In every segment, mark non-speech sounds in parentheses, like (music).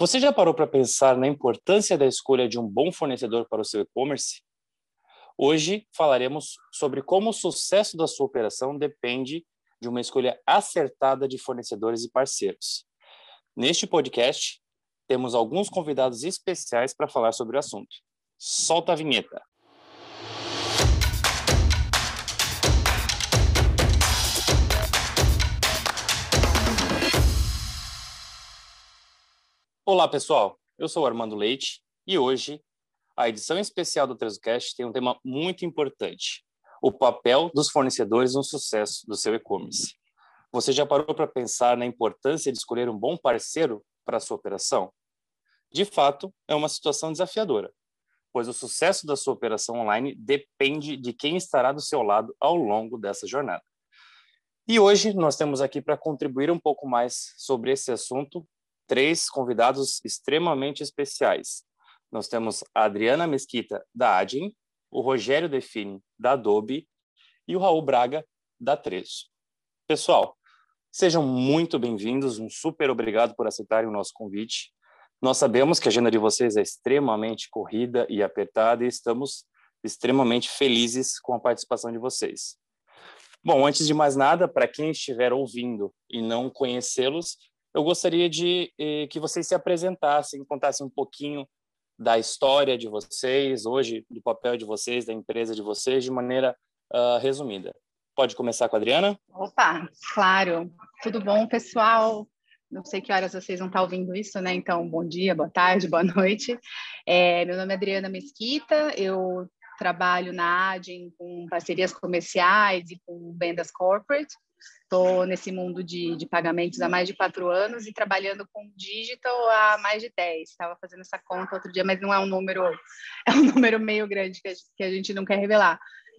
Você já parou para pensar na importância da escolha de um bom fornecedor para o seu e-commerce? Hoje falaremos sobre como o sucesso da sua operação depende de uma escolha acertada de fornecedores e parceiros. Neste podcast, temos alguns convidados especiais para falar sobre o assunto. Solta a vinheta. Olá, pessoal. Eu sou Armando Leite e hoje a edição especial do Trezocast tem um tema muito importante: o papel dos fornecedores no sucesso do seu e-commerce. Você já parou para pensar na importância de escolher um bom parceiro para a sua operação? De fato, é uma situação desafiadora, pois o sucesso da sua operação online depende de quem estará do seu lado ao longo dessa jornada. E hoje nós temos aqui para contribuir um pouco mais sobre esse assunto três convidados extremamente especiais. Nós temos a Adriana Mesquita, da Adin, o Rogério Define, da Adobe, e o Raul Braga, da Trezo. Pessoal, sejam muito bem-vindos, um super obrigado por aceitarem o nosso convite. Nós sabemos que a agenda de vocês é extremamente corrida e apertada e estamos extremamente felizes com a participação de vocês. Bom, antes de mais nada, para quem estiver ouvindo e não conhecê-los, eu gostaria de eh, que vocês se apresentassem, contassem um pouquinho da história de vocês, hoje, do papel de vocês, da empresa de vocês, de maneira uh, resumida. Pode começar com a Adriana? Opa, claro. Tudo bom, pessoal? Não sei que horas vocês vão estar ouvindo isso, né? Então, bom dia, boa tarde, boa noite. É, meu nome é Adriana Mesquita, eu trabalho na ADIM com parcerias comerciais e com vendas corporate. Estou nesse mundo de, de pagamentos há mais de quatro anos e trabalhando com digital há mais de dez. Estava fazendo essa conta outro dia, mas não é um número, (laughs) é um número meio grande que a, que a gente não quer revelar.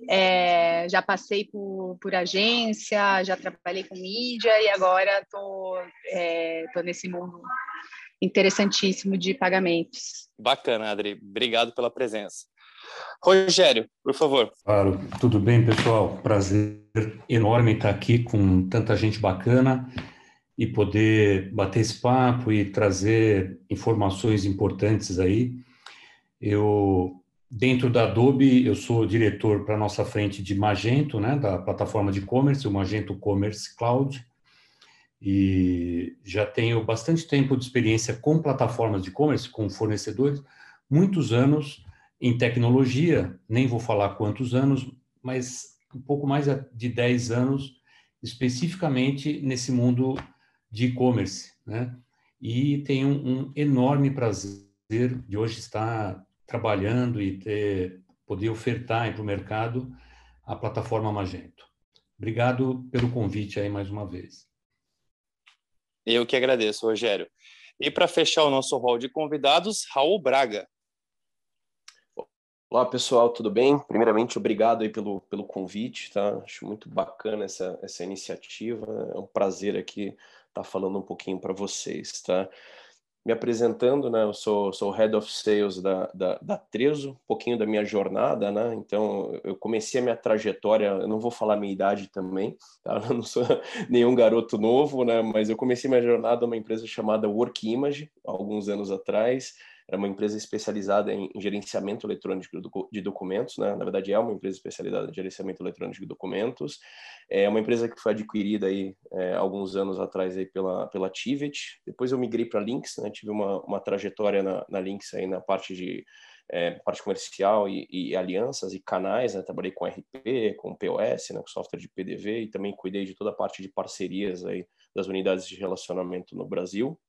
É, já passei por, por, agência, já trabalhei com mídia e agora estou é, tô nesse mundo interessantíssimo de pagamentos. Bacana, Adri. Obrigado pela presença. Rogério, por favor. Claro, tudo bem, pessoal? Prazer enorme estar aqui com tanta gente bacana e poder bater esse papo e trazer informações importantes aí. Eu, dentro da Adobe, eu sou diretor para a nossa frente de Magento, né, da plataforma de e-commerce, o Magento Commerce Cloud, e já tenho bastante tempo de experiência com plataformas de e-commerce, com fornecedores, muitos anos em tecnologia, nem vou falar quantos anos, mas um pouco mais de 10 anos, especificamente nesse mundo de e-commerce, né? E tenho um, enorme prazer de hoje estar trabalhando e ter, poder ofertar para o mercado a plataforma Magento. Obrigado pelo convite aí mais uma vez. Eu que agradeço, Rogério. E para fechar o nosso rol de convidados, Raul Braga. Olá, pessoal, tudo bem? Primeiramente, obrigado aí pelo, pelo convite, tá? Acho muito bacana essa, essa iniciativa. É um prazer aqui estar falando um pouquinho para vocês, tá? Me apresentando, né? Eu sou, sou Head of Sales da, da, da Trezo, um pouquinho da minha jornada, né? Então, eu comecei a minha trajetória, eu não vou falar minha idade também, tá? (laughs) Eu não sou nenhum garoto novo, né? Mas eu comecei minha jornada numa empresa chamada Work Image, alguns anos atrás era uma empresa especializada em gerenciamento eletrônico de documentos, né? na verdade é uma empresa especializada em gerenciamento eletrônico de documentos, é uma empresa que foi adquirida aí é, alguns anos atrás aí pela, pela Tivet, depois eu migrei para Lynx, né? tive uma, uma trajetória na, na Lynx aí na parte de é, parte comercial e, e, alianças e canais, né? trabalhei com RP, com POS, né? com software de PDV e também cuidei de toda a parte de parcerias aí das unidades de relacionamento no Brasil.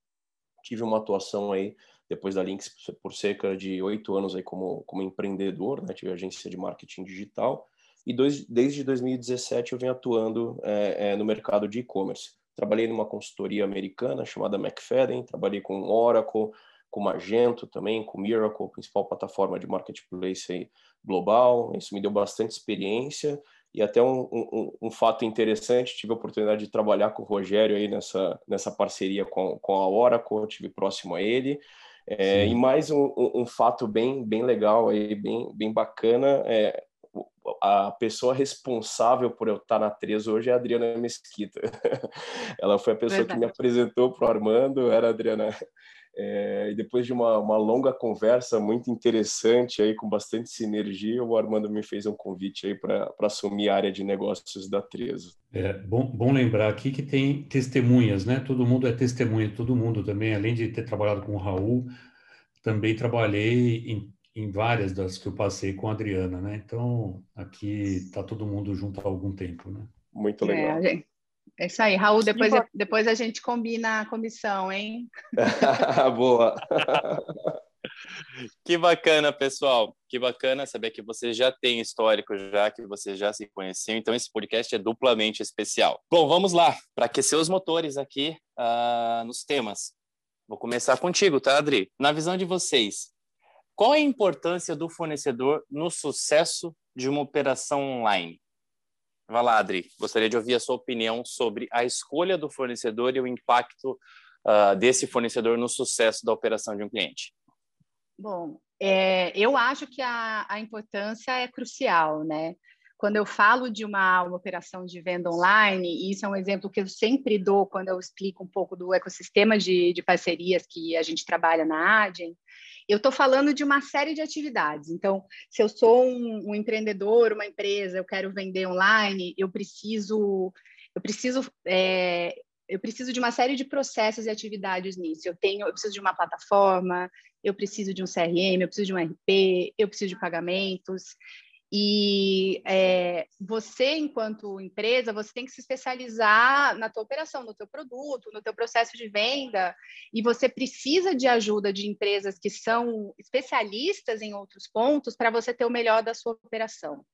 Tive uma atuação aí depois da Lynx por cerca de oito anos aí como, como empreendedor, né? tive agência de marketing digital e dois, desde 2017 eu venho atuando é, é, no mercado de e-commerce. Trabalhei numa consultoria americana chamada McFadden, trabalhei com Oracle, com Magento também, com Miracle, principal plataforma de marketplace aí global. Isso me deu bastante experiência e até um, um, um, fato interessante, tive a oportunidade de trabalhar com o Rogério aí nessa, nessa parceria com, com a Oracle, tive próximo a ele. É, e mais um, um, um, fato bem, bem legal aí, bem, bem bacana, é, a pessoa responsável por eu estar na 3 hoje é a Adriana Mesquita. (laughs) Ela foi a pessoa Verdade. que me apresentou para o Armando, era a Adriana. É, e depois de uma, uma, longa conversa muito interessante aí, com bastante sinergia, o Armando me fez um convite aí para assumir a área de negócios da Trezo. É bom, bom lembrar aqui que tem testemunhas, né? Todo mundo é testemunha, todo mundo também, além de ter trabalhado com o Raul, também trabalhei em, em várias das que eu passei com a Adriana, né? Então, aqui está todo mundo junto há algum tempo, né? Muito legal. É, gente, é isso aí, Raul. Depois, depois a gente combina a comissão, hein? (laughs) Boa. (laughs) Que bacana, pessoal. Que bacana saber que você já tem histórico, já que você já se conheceu. Então, esse podcast é duplamente especial. Bom, vamos lá, para aquecer os motores aqui uh, nos temas. Vou começar contigo, tá, Adri? Na visão de vocês, qual é a importância do fornecedor no sucesso de uma operação online? Vai lá, Adri. Gostaria de ouvir a sua opinião sobre a escolha do fornecedor e o impacto uh, desse fornecedor no sucesso da operação de um cliente. Bom, é, eu acho que a, a importância é crucial, né? Quando eu falo de uma, uma, operação de venda online, e isso é um exemplo que eu sempre dou quando eu explico um pouco do ecossistema de, de parcerias que a gente trabalha na Adyen, eu estou falando de uma série de atividades. Então, se eu sou um, um, empreendedor, uma empresa, eu quero vender online, eu preciso, eu preciso, é, eu preciso de uma série de processos e atividades nisso. Eu tenho, eu preciso de uma plataforma, eu preciso de um CRM, eu preciso de um RP, eu preciso de pagamentos. E é, você, enquanto empresa, você tem que se especializar na tua operação, no teu produto, no teu processo de venda, e você precisa de ajuda de empresas que são especialistas em outros pontos para você ter o melhor da sua operação.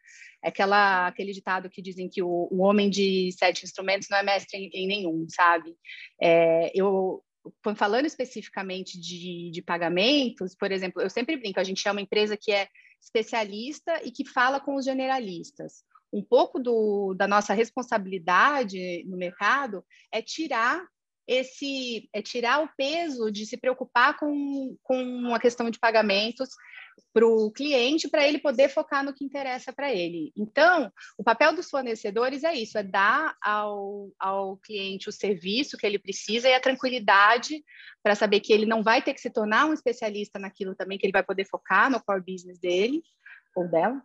É aquela, aquele ditado que dizem que o, o homem de sete instrumentos não é mestre em, em nenhum, sabe? É, eu, falando especificamente de, de pagamentos, por exemplo, eu sempre brinco, a gente é uma empresa que é especialista e que fala com os generalistas. Um pouco do, da nossa responsabilidade no mercado é tirar esse é tirar o peso de se preocupar com, com a questão de pagamentos para o cliente, para ele poder focar no que interessa para ele. Então, o papel dos fornecedores é isso: é dar ao, ao cliente o serviço que ele precisa e a tranquilidade para saber que ele não vai ter que se tornar um especialista naquilo também, que ele vai poder focar no core business dele ou dela.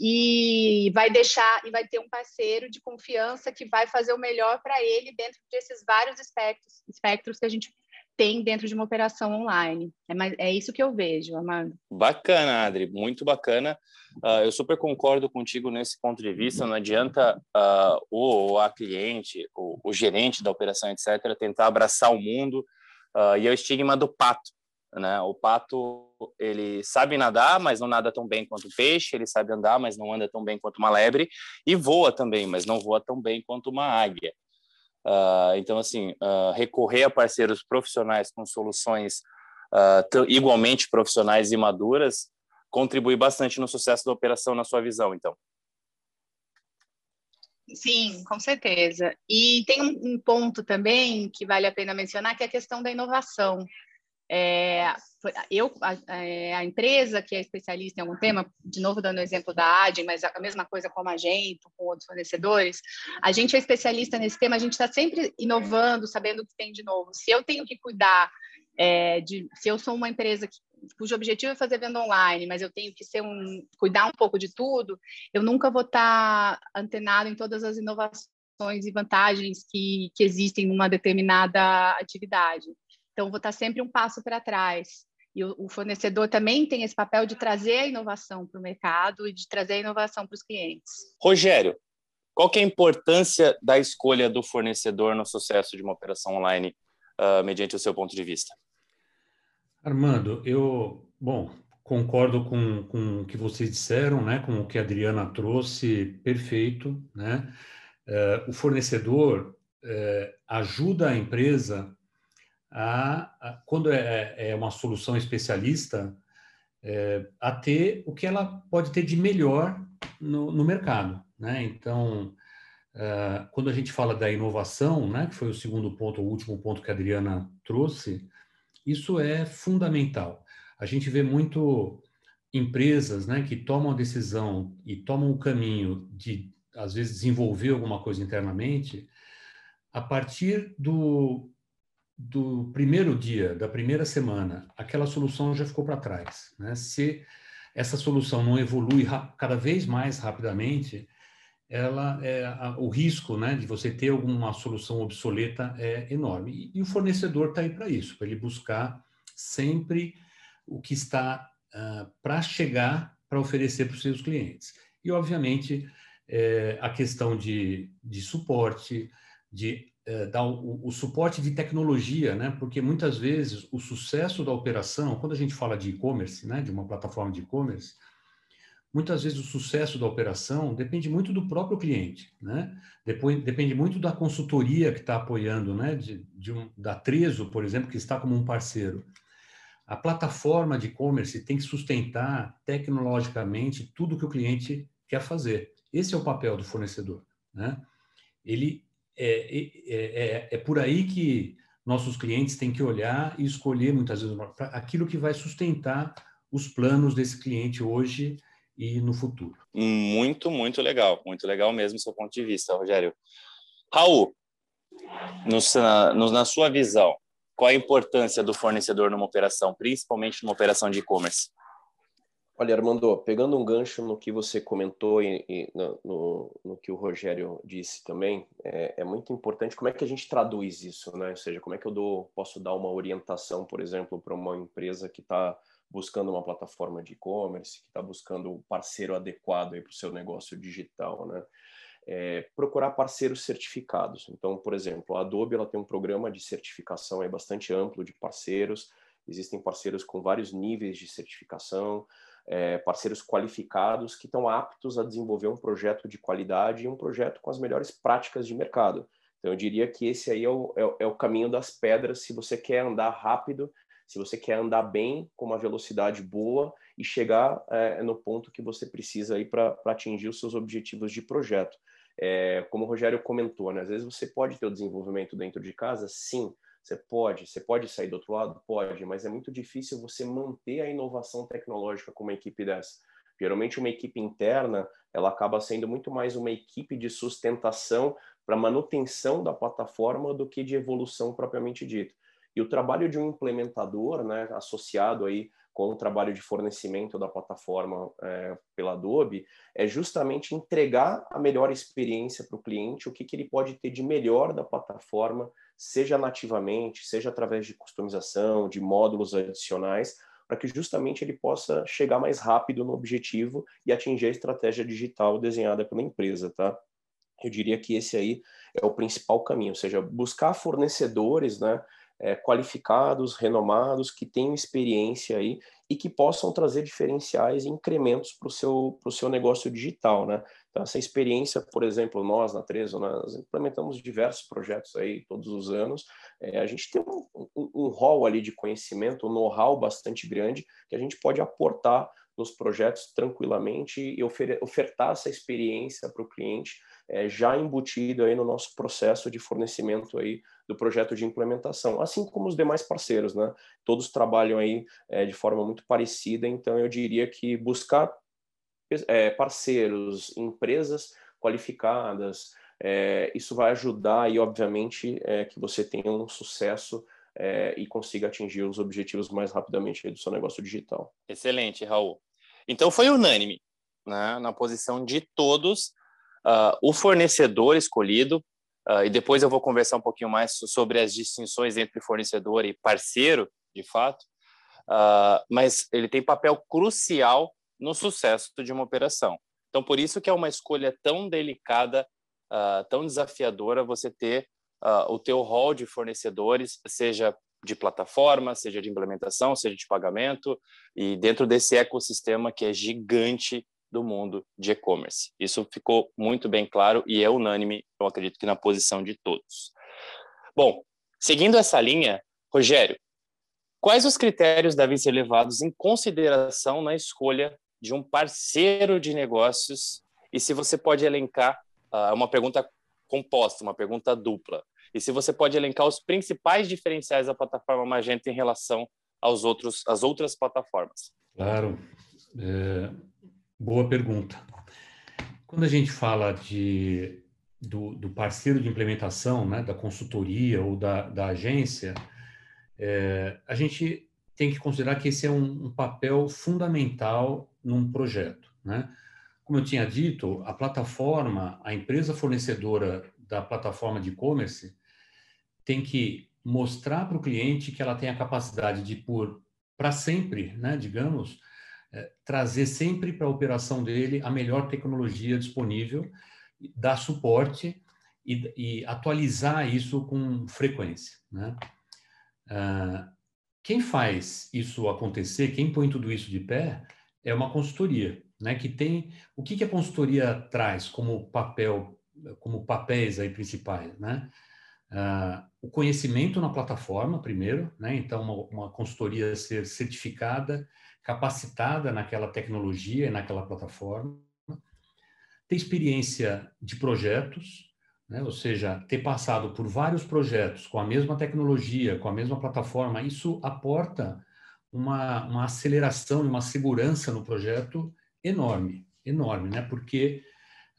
E vai deixar e vai ter um parceiro de confiança que vai fazer o melhor para ele dentro desses vários espectros, espectros que a gente tem dentro de uma operação online. É, mais, é isso que eu vejo, Amado. Bacana, Adri, muito bacana. Uh, eu super concordo contigo nesse ponto de vista. Não adianta uh, o, a cliente, o, o, gerente da operação, etc., tentar abraçar o mundo. Uh, e é o estigma do pato. Né? O pato ele sabe nadar, mas não nada tão bem quanto o peixe. Ele sabe andar, mas não anda tão bem quanto uma lebre. E voa também, mas não voa tão bem quanto uma águia. Uh, então, assim, uh, recorrer a parceiros profissionais com soluções uh, igualmente profissionais e maduras contribui bastante no sucesso da operação, na sua visão, então. Sim, com certeza. E tem um, um ponto também que vale a pena mencionar, que é a questão da inovação. É, eu, a, é, a, empresa que é especialista em algum tema, de novo dando o exemplo da ADEM, mas a mesma coisa com a Magento, com outros fornecedores, a gente é especialista nesse tema, a gente está sempre inovando, sabendo o que tem de novo. Se eu tenho que cuidar é, de, se eu sou uma empresa que, cujo objetivo é fazer venda online, mas eu tenho que ser um, cuidar um pouco de tudo, eu nunca vou estar tá antenado em todas as inovações e vantagens que, que existem numa determinada atividade. Então, vou estar sempre um passo para trás. E o, o, fornecedor também tem esse papel de trazer a inovação para o mercado e de trazer a inovação para os clientes. Rogério, qual que é a importância da escolha do fornecedor no sucesso de uma operação online, uh, mediante o seu ponto de vista? Armando, eu, bom, concordo com, com o que vocês disseram, né, com o que a Adriana trouxe, perfeito, né? Uh, o fornecedor uh, ajuda a empresa a, a quando é, é, é, uma solução especialista, é, a ter o que ela pode ter de melhor no, no mercado. Né? Então, é, quando a gente fala da inovação, né, que foi o segundo ponto, o último ponto que a Adriana trouxe, isso é fundamental. A gente vê muito empresas né, que tomam a decisão e tomam o caminho de, às vezes, desenvolver alguma coisa internamente a partir do, do primeiro dia, da primeira semana, aquela solução já ficou para trás. Né? Se essa solução não evolui cada vez mais rapidamente, ela é, a, o risco né, de você ter alguma solução obsoleta é enorme. E, e o fornecedor está aí para isso, para ele buscar sempre o que está uh, para chegar para oferecer para os seus clientes. E, obviamente, é, a questão de, de suporte, de é, dar o, o, suporte de tecnologia, né? Porque muitas vezes o sucesso da operação, quando a gente fala de e-commerce, né, de uma plataforma de e-commerce, muitas vezes o sucesso da operação depende muito do próprio cliente, né? Depois, depende muito da consultoria que está apoiando, né? De, de um, da Trezo, por exemplo, que está como um parceiro. A plataforma de e-commerce tem que sustentar tecnologicamente tudo que o cliente quer fazer. Esse é o papel do fornecedor, né? Ele é, é, é, é, por aí que nossos clientes têm que olhar e escolher, muitas vezes, aquilo que vai sustentar os planos desse cliente hoje e no futuro. Muito, muito legal. Muito legal mesmo seu ponto de vista, Rogério. Raul, no, na sua visão, qual a importância do fornecedor numa operação, principalmente numa operação de e-commerce? Olha, Armando, pegando um gancho no que você comentou e, e no, no, que o Rogério disse também, é, é, muito importante como é que a gente traduz isso, né? Ou seja, como é que eu dou, posso dar uma orientação, por exemplo, para uma empresa que está buscando uma plataforma de e-commerce, que está buscando o um parceiro adequado para o seu negócio digital, né? É, procurar parceiros certificados. Então, por exemplo, a Adobe ela tem um programa de certificação é bastante amplo de parceiros. Existem parceiros com vários níveis de certificação é, parceiros qualificados que estão aptos a desenvolver um projeto de qualidade e um projeto com as melhores práticas de mercado. Então, eu diria que esse aí é o, é, é o caminho das pedras se você quer andar rápido, se você quer andar bem, com uma velocidade boa e chegar é, no ponto que você precisa aí para atingir os seus objetivos de projeto. É, como o Rogério comentou, né, às vezes você pode ter o desenvolvimento dentro de casa, sim, você pode, você pode sair do outro lado? Pode, mas é muito difícil você manter a inovação tecnológica com uma equipe dessa. Geralmente uma equipe interna, ela acaba sendo muito mais uma equipe de sustentação para manutenção da plataforma do que de evolução propriamente dita. E o trabalho de um implementador, né, associado aí com o trabalho de fornecimento da plataforma é, pela Adobe, é justamente entregar a melhor experiência para o cliente, o que, que ele pode ter de melhor da plataforma, seja nativamente, seja através de customização, de módulos adicionais, para que justamente ele possa chegar mais rápido no objetivo e atingir a estratégia digital desenhada pela empresa, tá? Eu diria que esse aí é o principal caminho, ou seja, buscar fornecedores, né, é, qualificados, renomados, que tenham experiência aí e que possam trazer diferenciais e incrementos para o seu, seu negócio digital, né? Então, essa experiência, por exemplo, nós na Trezo, nós implementamos diversos projetos aí todos os anos. É, a gente tem um, um, um hall ali de conhecimento, um know-how bastante grande que a gente pode aportar nos projetos tranquilamente e ofertar essa experiência para o cliente é, já embutido aí no nosso processo de fornecimento aí do projeto de implementação, assim como os demais parceiros, né? Todos trabalham aí é, de forma muito parecida, então eu diria que buscar é, parceiros, empresas qualificadas, é, isso vai ajudar e, obviamente, é, que você tenha um sucesso e consiga atingir os objetivos mais rapidamente do seu negócio digital. Excelente, Raul. Então foi unânime né, na posição de todos uh, o fornecedor escolhido, uh, e depois eu vou conversar um pouquinho mais sobre as distinções entre fornecedor e parceiro, de fato, uh, mas ele tem papel crucial no sucesso de uma operação. Então, por isso que é uma escolha tão delicada, tão desafiadora você ter o teu hall de fornecedores, seja de plataforma, seja de implementação, seja de pagamento, e dentro desse ecossistema que é gigante do mundo de e-commerce. Isso ficou muito bem claro e é unânime, eu acredito que na posição de todos. Bom, seguindo essa linha, Rogério, quais os critérios devem ser levados em consideração na escolha de um parceiro de negócios? E se você pode elencar uh, uma pergunta composta, uma pergunta dupla. E se você pode elencar os principais diferenciais da plataforma Magento em relação aos outros, às outras plataformas. Claro. É, Boa pergunta. Quando a gente fala de, do, do, parceiro de implementação, né, da consultoria ou da, da agência, é, a gente tem que considerar que esse é um, um papel fundamental num projeto. Né? Como eu tinha dito, a plataforma, a empresa fornecedora da plataforma de e-commerce tem que mostrar para o cliente que ela tem a capacidade de, por para sempre, né, digamos, é, trazer sempre para a operação dele a melhor tecnologia disponível, dar suporte e, e atualizar isso com frequência. Né? Ah, quem faz isso acontecer, quem põe tudo isso de pé, é uma consultoria, né? Que tem o que, que a consultoria traz como papel, como papéis aí principais, né? Uh, o conhecimento na plataforma, primeiro, né? Então, uma, uma, consultoria ser certificada, capacitada naquela tecnologia e naquela plataforma. Ter experiência de projetos, né? ou seja, ter passado por vários projetos com a mesma tecnologia, com a mesma plataforma, isso aporta uma, uma aceleração e uma segurança no projeto enorme, enorme, né? porque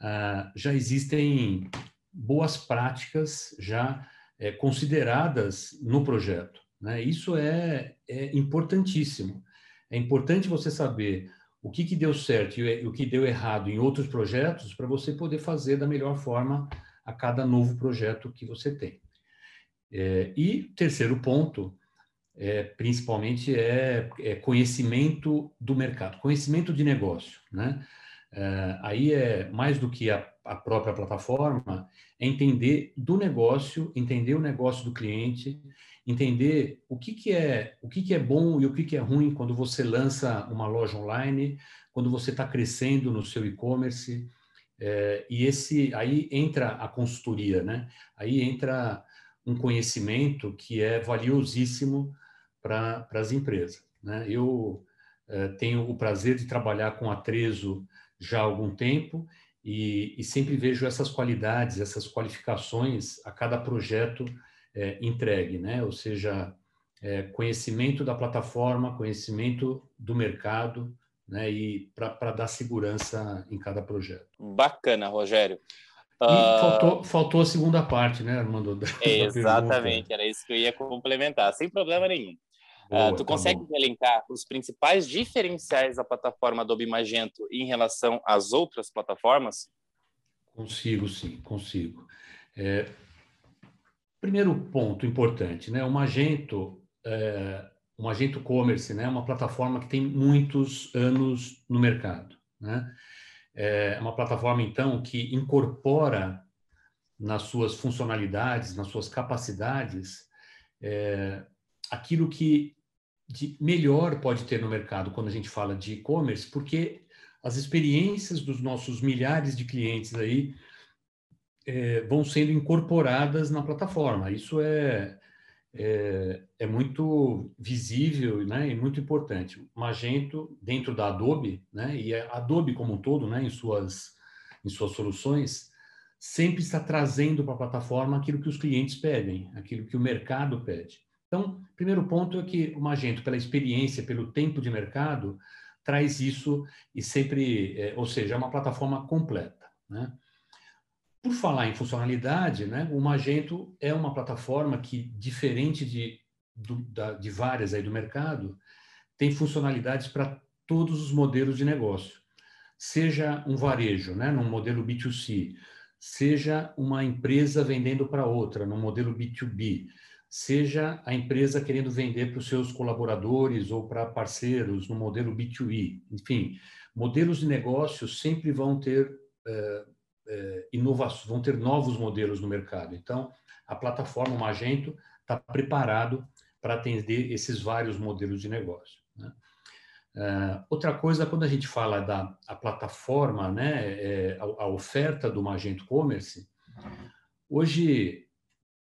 ah, já existem boas práticas já é, consideradas no projeto. Né? Isso é, é importantíssimo. É importante você saber o que, que deu certo e o que deu errado em outros projetos para você poder fazer da melhor forma a cada novo projeto que você tem. É, e terceiro ponto, é, principalmente, é, é, conhecimento do mercado, conhecimento de negócio. Né? É, aí é mais do que a, a, própria plataforma, é entender do negócio, entender o negócio do cliente, entender o que, que é o que, que é bom e o que, que é ruim quando você lança uma loja online, quando você está crescendo no seu e-commerce, é, e esse aí entra a consultoria, né? Aí entra um conhecimento que é valiosíssimo para as empresas. Né? Eu é, tenho o prazer de trabalhar com a Trezo já há algum tempo e, e sempre vejo essas qualidades, essas qualificações a cada projeto é, entregue, né? Ou seja, é, conhecimento da plataforma, conhecimento do mercado, né? E para dar segurança em cada projeto. Bacana, Rogério. E faltou, faltou a segunda parte, né, Armando? (laughs) Exatamente, era isso que eu ia complementar, sem problema nenhum. Boa, uh, tu tá consegue bom. elencar os principais diferenciais da plataforma Adobe Magento em relação às outras plataformas? Consigo, sim, consigo. É, primeiro ponto importante, né? O Magento, é, o Magento Commerce, né? É uma plataforma que tem muitos anos no mercado, né? É uma plataforma então que incorpora nas suas funcionalidades, nas suas capacidades, é, aquilo que de melhor pode ter no mercado quando a gente fala de e-commerce, porque as experiências dos nossos milhares de clientes aí é, vão sendo incorporadas na plataforma. Isso é, é, é, muito visível né, e muito importante. Magento, dentro da Adobe, né, e a Adobe como um todo, né, em, suas, em suas soluções, sempre está trazendo para a plataforma aquilo que os clientes pedem, aquilo que o mercado pede. Então, primeiro ponto é que o Magento, pela experiência, pelo tempo de mercado, traz isso e sempre, é, ou seja, é uma plataforma completa. Né? Por falar em funcionalidade, né, o Magento é uma plataforma que, diferente de, do, da, de várias aí do mercado, tem funcionalidades para todos os modelos de negócio. Seja um varejo, né, num modelo B2C, seja uma empresa vendendo para outra, num modelo B2B, seja a empresa querendo vender para os seus colaboradores ou para parceiros no modelo B2E. Enfim, modelos de negócio sempre vão ter é, é, inovações, vão ter novos modelos no mercado. Então, a plataforma Magento está preparado para atender esses vários modelos de negócio. Né? Uh, outra coisa, quando a gente fala da a plataforma, né, é, a, a, oferta do Magento Commerce, hoje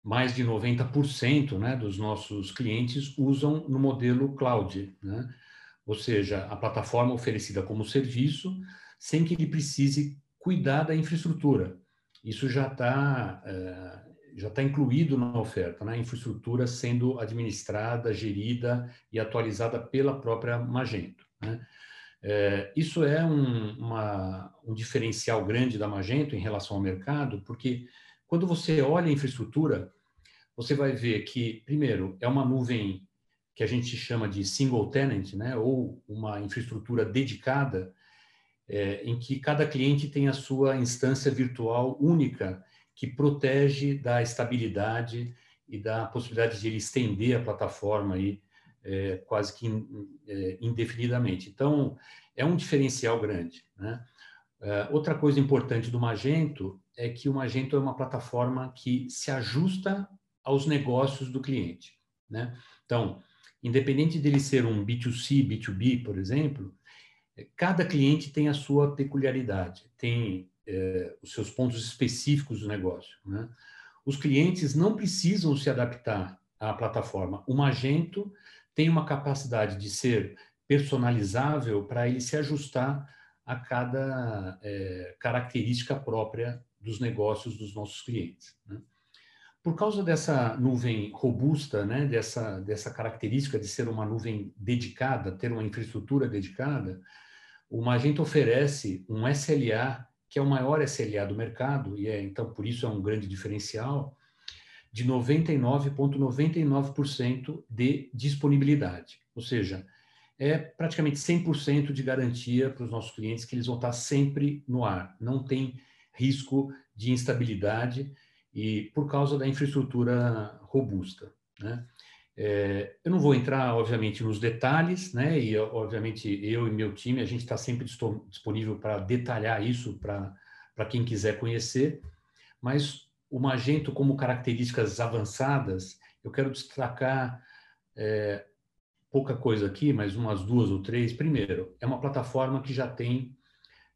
mais de 90% né, dos nossos clientes usam no modelo cloud, né? ou seja, a plataforma oferecida como serviço, sem que ele precise cuidar da infraestrutura. Isso já está é, já está incluído na oferta, né? a infraestrutura sendo administrada, gerida e atualizada pela própria Magento. Né? É, isso é um, uma, um diferencial grande da Magento em relação ao mercado, porque quando você olha a infraestrutura, você vai ver que, primeiro, é uma nuvem que a gente chama de single tenant, né, ou uma infraestrutura dedicada, é, em que cada cliente tem a sua instância virtual única, que protege da estabilidade e da possibilidade de ele estender a plataforma aí, é, quase que é, indefinidamente. Então, é um diferencial grande. Né? É, outra coisa importante do Magento é que o Magento é uma plataforma que se ajusta aos negócios do cliente. Né? Então, independente dele ser um B2C, B2B, por exemplo, é, cada cliente tem a sua peculiaridade, tem é, os seus pontos específicos do negócio. Né? Os clientes não precisam se adaptar à plataforma. O Magento tem uma capacidade de ser personalizável para ele se ajustar a cada é, característica própria dos negócios dos nossos clientes. Né? Por causa dessa nuvem robusta, né, dessa, dessa característica de ser uma nuvem dedicada, ter uma infraestrutura dedicada, o Magento oferece um SLA, que é o maior SLA do mercado, e é, então por isso é um grande diferencial, de 99,99% ,99 de disponibilidade. Ou seja, é praticamente 100% de garantia para os nossos clientes que eles vão estar sempre no ar. Não tem risco de instabilidade e por causa da infraestrutura robusta. Né? É, eu não vou entrar, obviamente, nos detalhes, né? E, obviamente, eu e meu time, a gente está sempre disponível para detalhar isso para quem quiser conhecer, mas o Magento como características avançadas, eu quero destacar é, pouca coisa aqui, mas umas duas ou três. Primeiro, é uma plataforma que já tem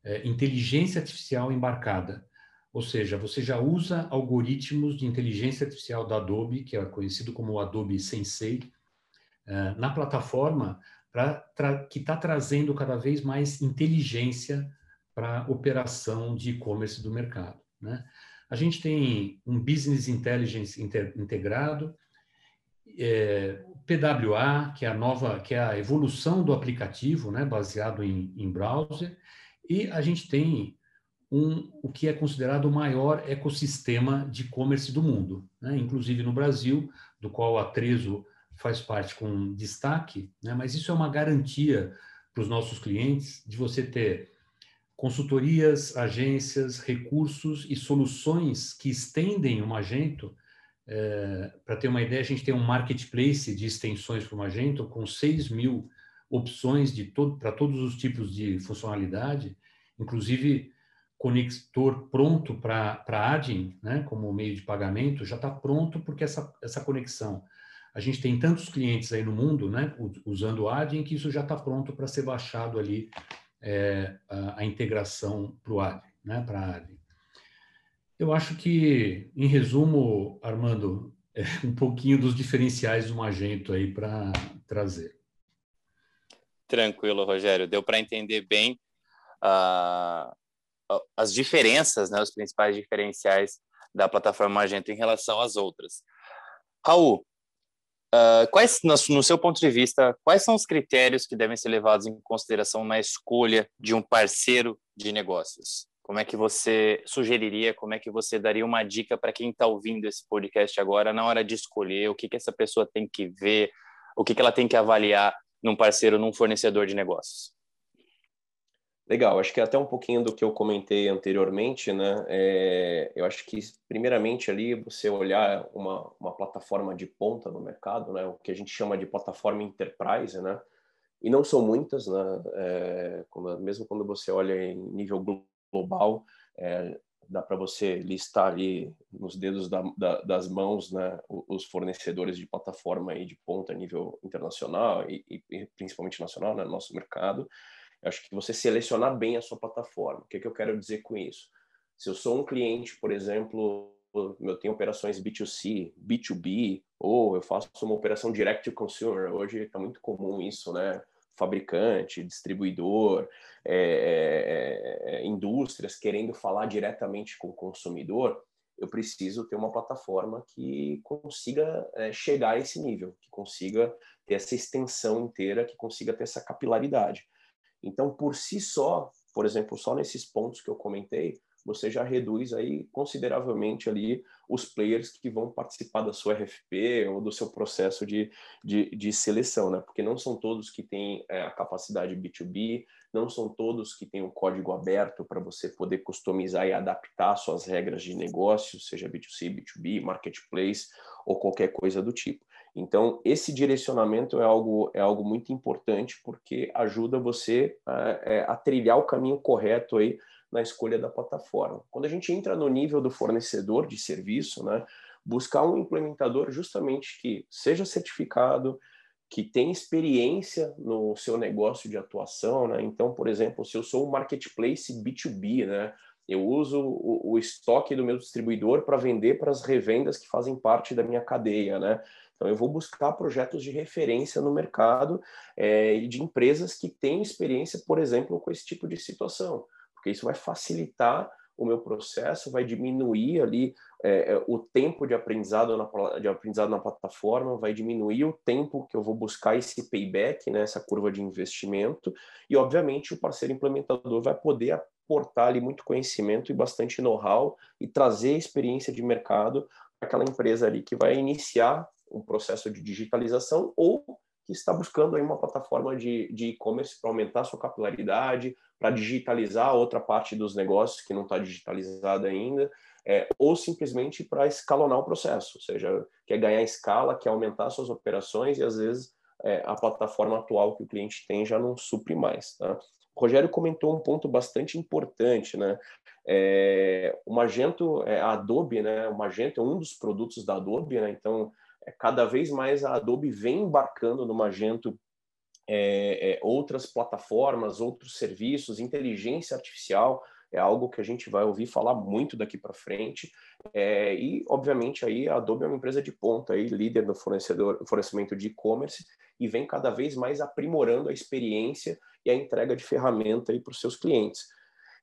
é, inteligência artificial embarcada, ou seja, você já usa algoritmos de inteligência artificial da Adobe, que é conhecido como Adobe Sensei, é, na plataforma pra, que está trazendo cada vez mais inteligência para a operação de e-commerce do mercado. Né? A gente tem um Business Intelligence integrado, é, PWA, que é a nova, que é a evolução do aplicativo, né, baseado em, em browser, e a gente tem um, o que é considerado o maior ecossistema de e-commerce do mundo, né, inclusive no Brasil, do qual a Trezo faz parte com destaque, né, mas isso é uma garantia para os nossos clientes de você ter consultorias, agências, recursos e soluções que estendem o Magento. É, para ter uma ideia, a gente tem um marketplace de extensões para o Magento com 6 mil opções de todo, para todos os tipos de funcionalidade, inclusive conector pronto para a Adin, né, como meio de pagamento, já está pronto porque essa, essa conexão. A gente tem tantos clientes aí no mundo né, usando o Adin que isso já está pronto para ser baixado ali é, a, a, integração para o AD, né, para a AD. Eu acho que, em resumo, Armando, é um pouquinho dos diferenciais do Magento aí para trazer. Tranquilo, Rogério. Deu para entender bem uh, as diferenças, né, os principais diferenciais da plataforma Magento em relação às outras. Raul, Uh, quais, no, no, seu ponto de vista, quais são os critérios que devem ser levados em consideração na escolha de um parceiro de negócios? Como é que você sugeriria, como é que você daria uma dica para quem está ouvindo esse podcast agora na hora de escolher o que, que essa pessoa tem que ver, o que, que ela tem que avaliar num parceiro, num fornecedor de negócios? Legal, acho que até um pouquinho do que eu comentei anteriormente, né? É, eu acho que, primeiramente, ali você olhar uma, uma plataforma de ponta no mercado, né? O que a gente chama de plataforma enterprise, né? E não são muitas, né? É, mesmo quando você olha em nível global, é, dá para você listar ali nos dedos da, da, das mãos, né? Os fornecedores de plataforma aí de ponta a nível internacional e, e principalmente nacional, né? No nosso mercado. Eu acho que você selecionar bem a sua plataforma. O que, é que eu quero dizer com isso? Se eu sou um cliente, por exemplo, eu tenho operações B2C, B2B, ou eu faço uma operação direct to consumer. Hoje está muito comum isso, né? Fabricante, distribuidor, é, é, é, indústrias querendo falar diretamente com o consumidor. Eu preciso ter uma plataforma que consiga é, chegar a esse nível, que consiga ter essa extensão inteira, que consiga ter essa capilaridade. Então, por si só, por exemplo, só nesses pontos que eu comentei, você já reduz aí consideravelmente ali os players que vão participar da sua RFP ou do seu processo de, de, de seleção, né? Porque não são todos que têm é, a capacidade B2B, não são todos que têm um código aberto para você poder customizar e adaptar suas regras de negócio, seja B2C, B2B, marketplace ou qualquer coisa do tipo. Então, esse direcionamento é algo, é algo muito importante porque ajuda você a, é, a trilhar o caminho correto aí na escolha da plataforma. Quando a gente entra no nível do fornecedor de serviço, né, buscar um implementador justamente que seja certificado, que tenha experiência no seu negócio de atuação, né? Então, por exemplo, se eu sou um marketplace B2B, né, eu uso o, o estoque do meu distribuidor para vender para as revendas que fazem parte da minha cadeia, né? Então, eu vou buscar projetos de referência no mercado é, e de empresas que têm experiência, por exemplo, com esse tipo de situação porque isso vai facilitar o meu processo, vai diminuir ali é, é, o tempo de aprendizado, na, de aprendizado na plataforma, vai diminuir o tempo que eu vou buscar esse payback, né, essa curva de investimento, e obviamente o parceiro implementador vai poder aportar ali muito conhecimento e bastante know-how e trazer experiência de mercado para aquela empresa ali que vai iniciar um processo de digitalização ou que está buscando aí uma plataforma de e-commerce para aumentar sua capilaridade, para digitalizar outra parte dos negócios que não está digitalizada ainda, é, ou simplesmente para escalonar o processo, ou seja, quer ganhar escala, quer aumentar suas operações e às vezes é, a plataforma atual que o cliente tem já não supre mais. Tá? O Rogério comentou um ponto bastante importante, né? É, o Magento, é, a Adobe, né? O Magento é um dos produtos da Adobe, né? Então, cada vez mais a Adobe vem embarcando no Magento é, é, outras plataformas, outros serviços, inteligência artificial é algo que a gente vai ouvir falar muito daqui para frente. É, e, obviamente, aí a Adobe é uma empresa de ponta, aí, líder no fornecimento de e-commerce, e vem cada vez mais aprimorando a experiência e a entrega de ferramenta para os seus clientes.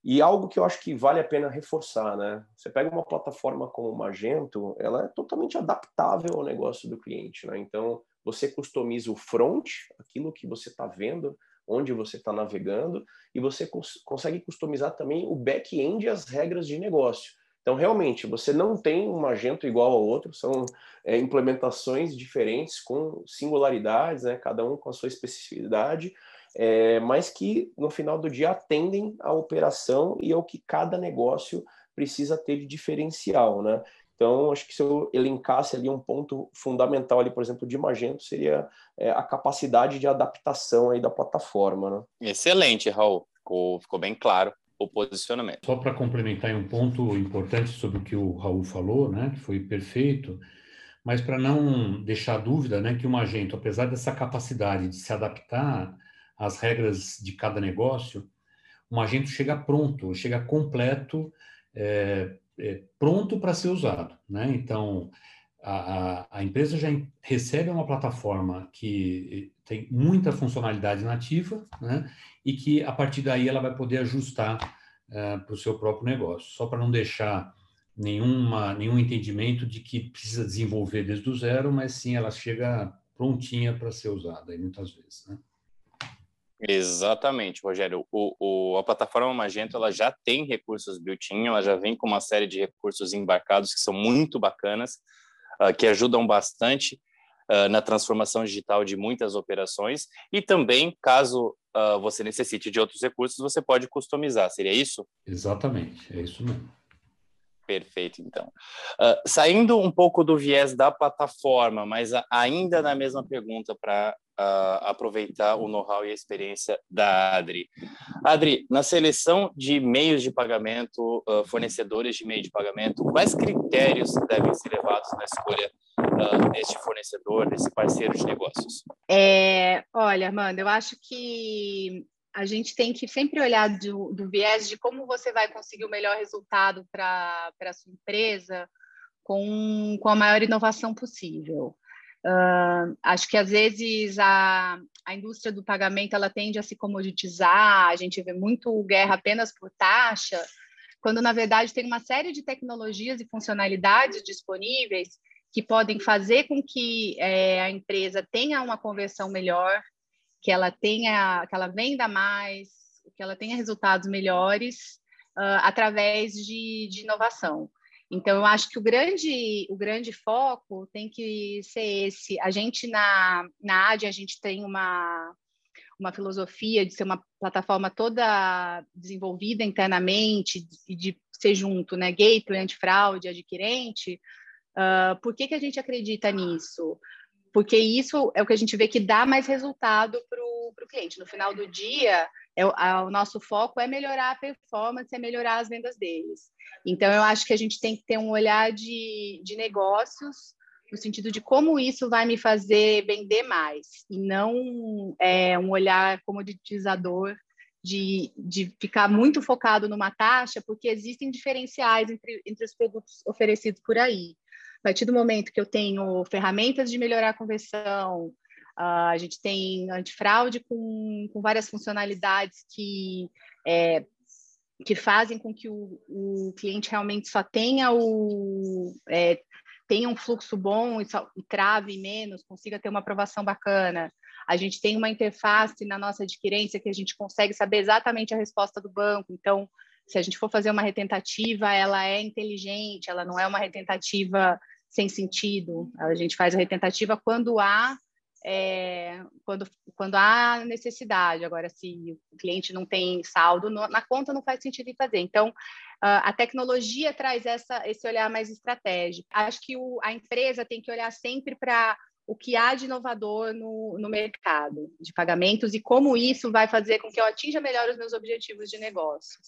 E algo que eu acho que vale a pena reforçar, né? Você pega uma plataforma como o Magento, ela é totalmente adaptável ao negócio do cliente, né? Então, você customiza o front, aquilo que você está vendo, onde você está navegando, e você cons consegue customizar também o back-end e as regras de negócio. Então, realmente, você não tem um Magento igual ao outro, são é, implementações diferentes, com singularidades, né, cada um com a sua especificidade, é, mas que, no final do dia, atendem à operação e ao que cada negócio precisa ter de diferencial. Né? Então, acho que se eu elencasse ali um ponto fundamental ali, por exemplo, de Magento, seria é, a capacidade de adaptação aí da plataforma. Né? Excelente, Raul. Ficou, ficou bem claro o posicionamento. Só para complementar um ponto importante sobre o que o Raul falou, né, que foi perfeito, mas para não deixar dúvida, né, que o Magento, apesar dessa capacidade de se adaptar às regras de cada negócio, o Magento chega pronto, chega completo, é, é, pronto para ser usado. Né? Então, a, a, empresa já recebe uma plataforma que tem muita funcionalidade nativa né? e que, a partir daí, ela vai poder ajustar é, para o seu próprio negócio, só para não deixar nenhuma, nenhum entendimento de que precisa desenvolver desde o zero, mas sim ela chega prontinha para ser usada, muitas vezes. Né? Exatamente, Rogério. O, o, a plataforma Magento ela já tem recursos built-in, ela já vem com uma série de recursos embarcados que são muito bacanas, uh, que ajudam bastante uh, na transformação digital de muitas operações e também, caso uh, você necessite de outros recursos, você pode customizar. Seria isso? Exatamente, é isso mesmo. Perfeito, então. saindo um pouco do viés da plataforma, mas ainda na mesma pergunta para uh, aproveitar o know-how e a experiência da Adri. Adri, na seleção de meios de pagamento, uh, fornecedores de meio de pagamento, quais critérios devem ser levados na escolha uh, deste fornecedor, desse parceiro de negócios? É, olha, Amanda, eu acho que a gente tem que sempre olhar do, do viés de como você vai conseguir o melhor resultado para a sua empresa com, com a maior inovação possível. Uh, acho que às vezes a, a indústria do pagamento ela tende a se comoditizar, a gente vê muito guerra apenas por taxa, quando na verdade tem uma série de tecnologias e funcionalidades disponíveis que podem fazer com que é, a empresa tenha uma conversão melhor que ela tenha, que ela venda mais, que ela tenha resultados melhores uh, através de, de inovação. Então, eu acho que o grande, o grande foco tem que ser esse. A gente, na, na AD, a gente tem uma, uma filosofia de ser uma plataforma toda desenvolvida internamente e de, de ser junto, né? Gateway, antifraude, adquirente. Uh, por que, que a gente acredita nisso? Porque isso é o que a gente vê que dá mais resultado para o cliente. No final do dia, é, a, o nosso foco é melhorar a performance, é melhorar as vendas deles. Então, eu acho que a gente tem que ter um olhar de, de negócios, no sentido de como isso vai me fazer vender mais, e não é, um olhar comoditizador de, de ficar muito focado numa taxa, porque existem diferenciais entre, entre os produtos oferecidos por aí. A partir do momento que eu tenho ferramentas de melhorar a conversão, a gente tem antifraude com, com várias funcionalidades que, é, que fazem com que o, o, cliente realmente só tenha o é, tenha um fluxo bom e, só, e trave menos, consiga ter uma aprovação bacana. A gente tem uma interface na nossa adquirência que a gente consegue saber exatamente a resposta do banco. Então, se a gente for fazer uma retentativa, ela é inteligente, ela não é uma retentativa sem sentido. A gente faz a retentativa quando há é, quando, quando há necessidade. Agora, se o cliente não tem saldo no, na conta, não faz sentido fazer. Então, a tecnologia traz essa, esse olhar mais estratégico. Acho que o, a empresa tem que olhar sempre para o que há de inovador no, no mercado de pagamentos e como isso vai fazer com que eu atinja melhor os meus objetivos de negócio.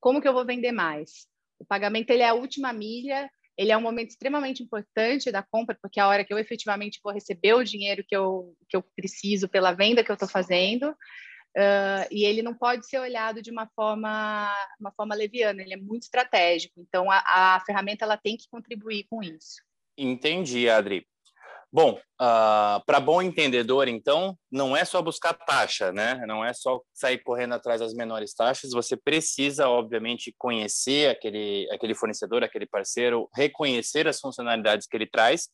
Como que eu vou vender mais? O pagamento ele é a última milha, ele é um momento extremamente importante da compra, porque é a hora que eu efetivamente vou receber o dinheiro que eu, que eu preciso pela venda que eu estou fazendo, uh, e ele não pode ser olhado de uma forma, uma forma leviana, ele é muito estratégico, então a, a ferramenta ela tem que contribuir com isso. Entendi, Adri. Bom, uh, ah, para bom entendedor, então, não é só buscar taxa, né? Não é só sair correndo atrás das menores taxas. Você precisa, obviamente, conhecer aquele, aquele fornecedor, aquele parceiro, reconhecer as funcionalidades que ele traz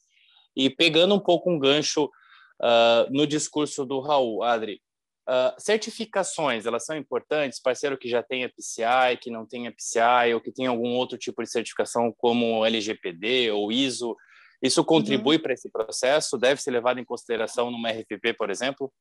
e pegando um pouco um gancho uh, no discurso do Raul, Adri. Uh, certificações, elas são importantes? Parceiro que já tem PCI, que não tem PCI, ou que tem algum outro tipo de certificação como LGPD ou ISO, isso contribui uhum. para esse processo? Deve ser levado em consideração numa RFP, por exemplo?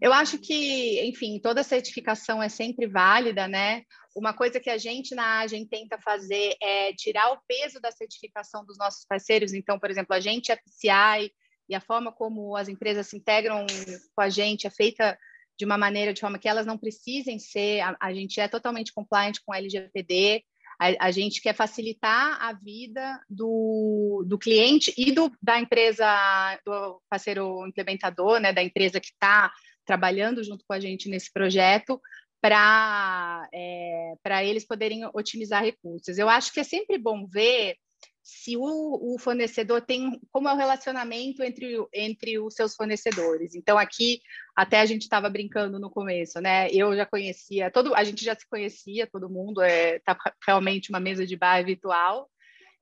Eu acho que, enfim, toda certificação é sempre válida, né? Uma coisa que a gente na Agem tenta fazer é tirar o peso da certificação dos nossos parceiros. Então, por exemplo, a gente é PCI e a forma como as empresas se integram com a gente é feita de uma maneira de forma que elas não precisem ser. A, a gente é totalmente compliant com a LGPD. A, a, gente quer facilitar a vida do, do cliente e do, da empresa, do parceiro implementador, né, da empresa que está trabalhando junto com a gente nesse projeto, para é, eles poderem otimizar recursos. Eu acho que é sempre bom ver se o, o, fornecedor tem como é o relacionamento entre, entre os seus fornecedores. Então aqui até a gente estava brincando no começo, né? Eu já conhecia todo, a gente já se conhecia, todo mundo é tá realmente uma mesa de bar virtual.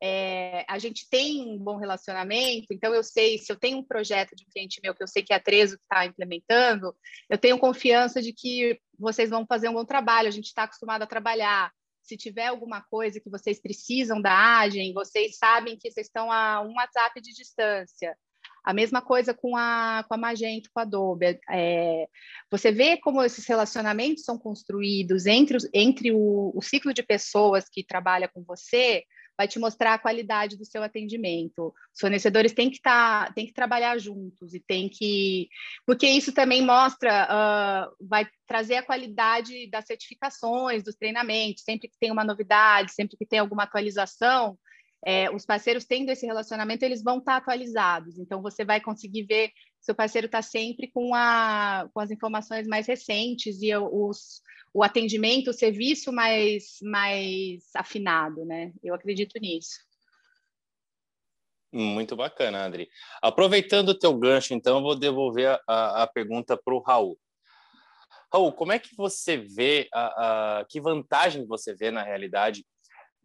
É, a gente tem um bom relacionamento, então eu sei se eu tenho um projeto de um cliente meu que eu sei que é a Trezo está implementando, eu tenho confiança de que vocês vão fazer um bom trabalho. A gente está acostumado a trabalhar se tiver alguma coisa que vocês precisam da Agem, vocês sabem que vocês estão a um WhatsApp de distância. A mesma coisa com a, com a Magento, com a Adobe. É, você vê como esses relacionamentos são construídos entre, entre o, o ciclo de pessoas que trabalha com você, vai te mostrar a qualidade do seu atendimento. Os fornecedores têm que estar, tá, que trabalhar juntos e tem que, porque isso também mostra, uh, vai trazer a qualidade das certificações, dos treinamentos. Sempre que tem uma novidade, sempre que tem alguma atualização, é, os parceiros tendo esse relacionamento, eles vão estar tá atualizados. Então, você vai conseguir ver seu parceiro está sempre com, a, com as informações mais recentes e os, o atendimento, o serviço mais, mais afinado, né? Eu acredito nisso. Muito bacana, Andri. Aproveitando o teu gancho, então, eu vou devolver a, a pergunta para o Raul. Raul, como é que você vê, a, a, que vantagem você vê na realidade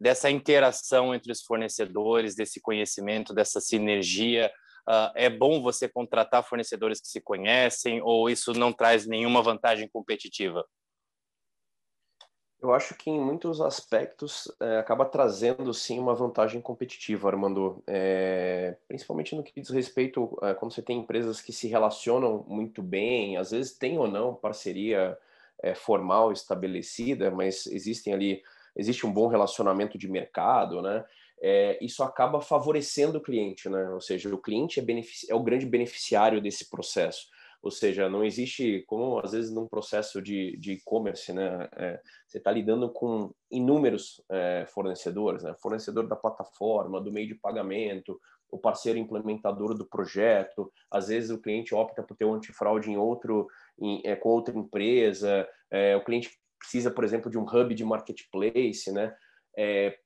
dessa interação entre os fornecedores, desse conhecimento, dessa sinergia Uh, é bom você contratar fornecedores que se conhecem ou isso não traz nenhuma vantagem competitiva? Eu acho que em muitos aspectos é, acaba trazendo sim uma vantagem competitiva, Armando. É, principalmente no que diz respeito é, quando você tem empresas que se relacionam muito bem, às vezes tem ou não parceria formal estabelecida, mas existem ali existe um bom relacionamento de mercado, né? é, isso acaba favorecendo o cliente, né? Ou seja, o cliente é, é o grande beneficiário desse processo. Ou seja, não existe, como às vezes num processo de e-commerce, né? É, você está lidando com inúmeros é, fornecedores, né? Fornecedor da plataforma, do meio de pagamento, o parceiro implementador do projeto. Às vezes o cliente opta por ter um antifraude em outro, em, é, com outra empresa. É, o cliente precisa, por exemplo, de um hub de marketplace, né? É,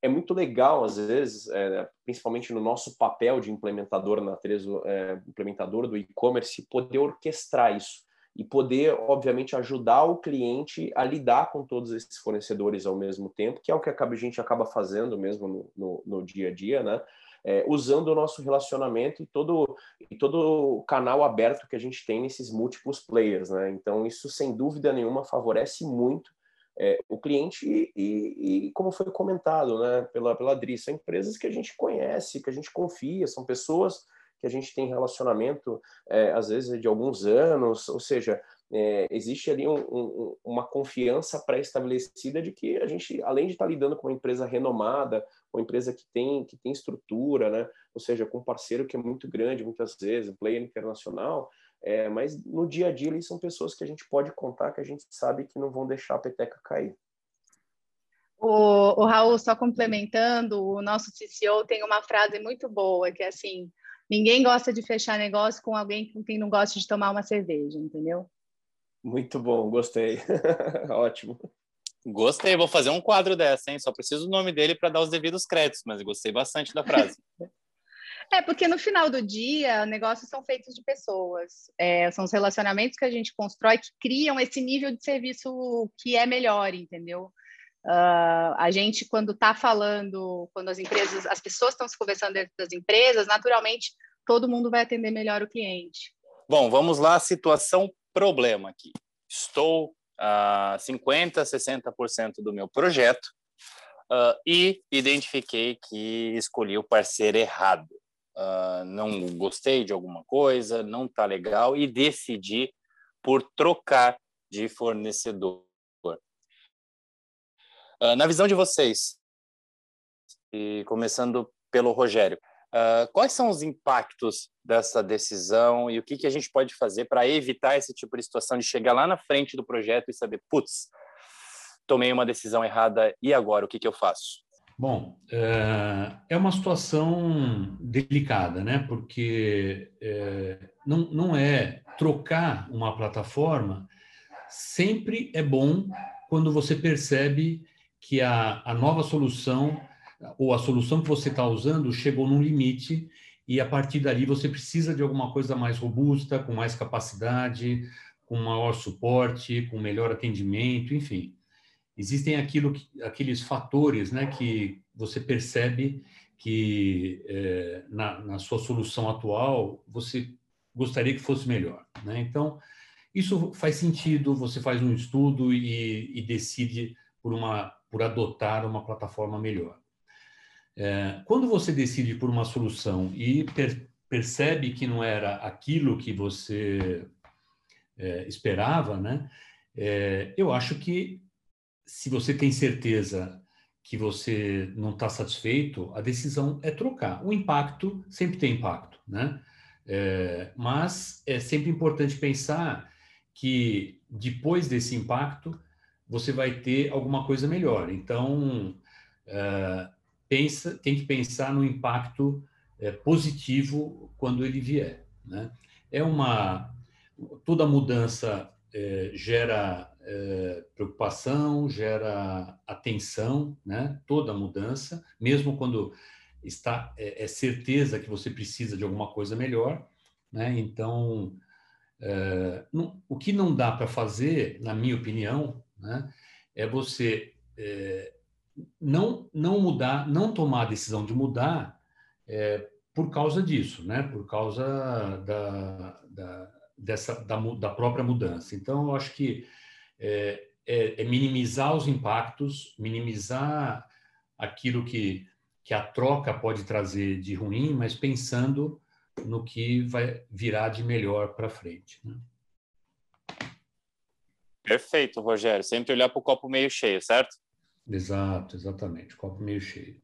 é muito legal, às vezes, é, principalmente no nosso papel de implementador na Trezo, é, implementador do e-commerce, poder orquestrar isso e poder, obviamente, ajudar o cliente a lidar com todos esses fornecedores ao mesmo tempo, que é o que a gente acaba fazendo mesmo no, no, no dia a dia, né? É, usando o nosso relacionamento e todo, e todo o canal aberto que a gente tem nesses múltiplos players, né? Então, isso, sem dúvida nenhuma, favorece muito é, o cliente e, e, como foi comentado né, pela, pela Adri, são empresas que a gente conhece, que a gente confia, são pessoas que a gente tem relacionamento, é, às vezes, de alguns anos, ou seja, é, existe ali um, um, uma confiança pré-estabelecida de que a gente, além de estar lidando com uma empresa renomada, uma empresa que tem, que tem estrutura, né, ou seja, com um parceiro que é muito grande, muitas vezes, um player internacional, é, mas no dia a dia eles são pessoas que a gente pode contar, que a gente sabe que não vão deixar a peteca cair. O, o Raul, só complementando, o nosso CCO tem uma frase muito boa, que é assim, ninguém gosta de fechar negócio com alguém com quem não gosta de tomar uma cerveja, entendeu? Muito bom, gostei. (laughs) Ótimo. Gostei, vou fazer um quadro dessa, hein? Só preciso do nome dele para dar os devidos créditos, mas gostei bastante da frase. (laughs) É, porque no final do dia, negócios são feitos de pessoas. É, são os relacionamentos que a gente constrói que criam esse nível de serviço que é melhor, entendeu? Uh, a gente, quando está falando, quando as empresas, as pessoas estão se conversando dentro das empresas, naturalmente todo mundo vai atender melhor o cliente. Bom, vamos lá, situação problema aqui. Estou uh, 50%, 60% do meu projeto uh, e identifiquei que escolhi o parceiro errado uh, não gostei de alguma coisa, não está legal e decidi por trocar de fornecedor. Uh, na visão de vocês, e começando pelo Rogério, uh, quais são os impactos dessa decisão e o que, que a gente pode fazer para evitar esse tipo de situação de chegar lá na frente do projeto e saber, putz, tomei uma decisão errada e agora o que, que eu faço? Bom, é, é uma situação delicada, né? Porque é, não, não é trocar uma plataforma sempre é bom quando você percebe que a, a nova solução ou a solução que você está usando chegou num limite e a partir dali você precisa de alguma coisa mais robusta, com mais capacidade, com maior suporte, com melhor atendimento, enfim existem aquilo, aqueles fatores né, que você percebe que é, na, na, sua solução atual você gostaria que fosse melhor. Né? Então, isso faz sentido, você faz um estudo e, e decide por, uma, por adotar uma plataforma melhor. É, quando você decide por uma solução e per, percebe que não era aquilo que você é, esperava, né? É, eu acho que se você tem certeza que você não está satisfeito, a decisão é trocar. O impacto sempre tem impacto, né? É, mas é sempre importante pensar que depois desse impacto você vai ter alguma coisa melhor. Então é, pensa, tem que pensar no impacto é, positivo quando ele vier. Né? É uma toda mudança é, gera é, preocupação, gera atenção, né? Toda mudança, mesmo quando está é, é, certeza que você precisa de alguma coisa melhor, né? Então, não, o que não dá para fazer, na minha opinião, né? É você não não mudar, não tomar a decisão de mudar por causa disso, né? Por causa da, da, dessa, da, da própria mudança. Então, eu acho que é, é, é minimizar os impactos, minimizar aquilo que, que a troca pode trazer de ruim, mas pensando no que vai virar de melhor para frente. Né? Perfeito, Rogério. Sempre olhar para o copo meio cheio, certo? Exato, exatamente. Copo meio cheio.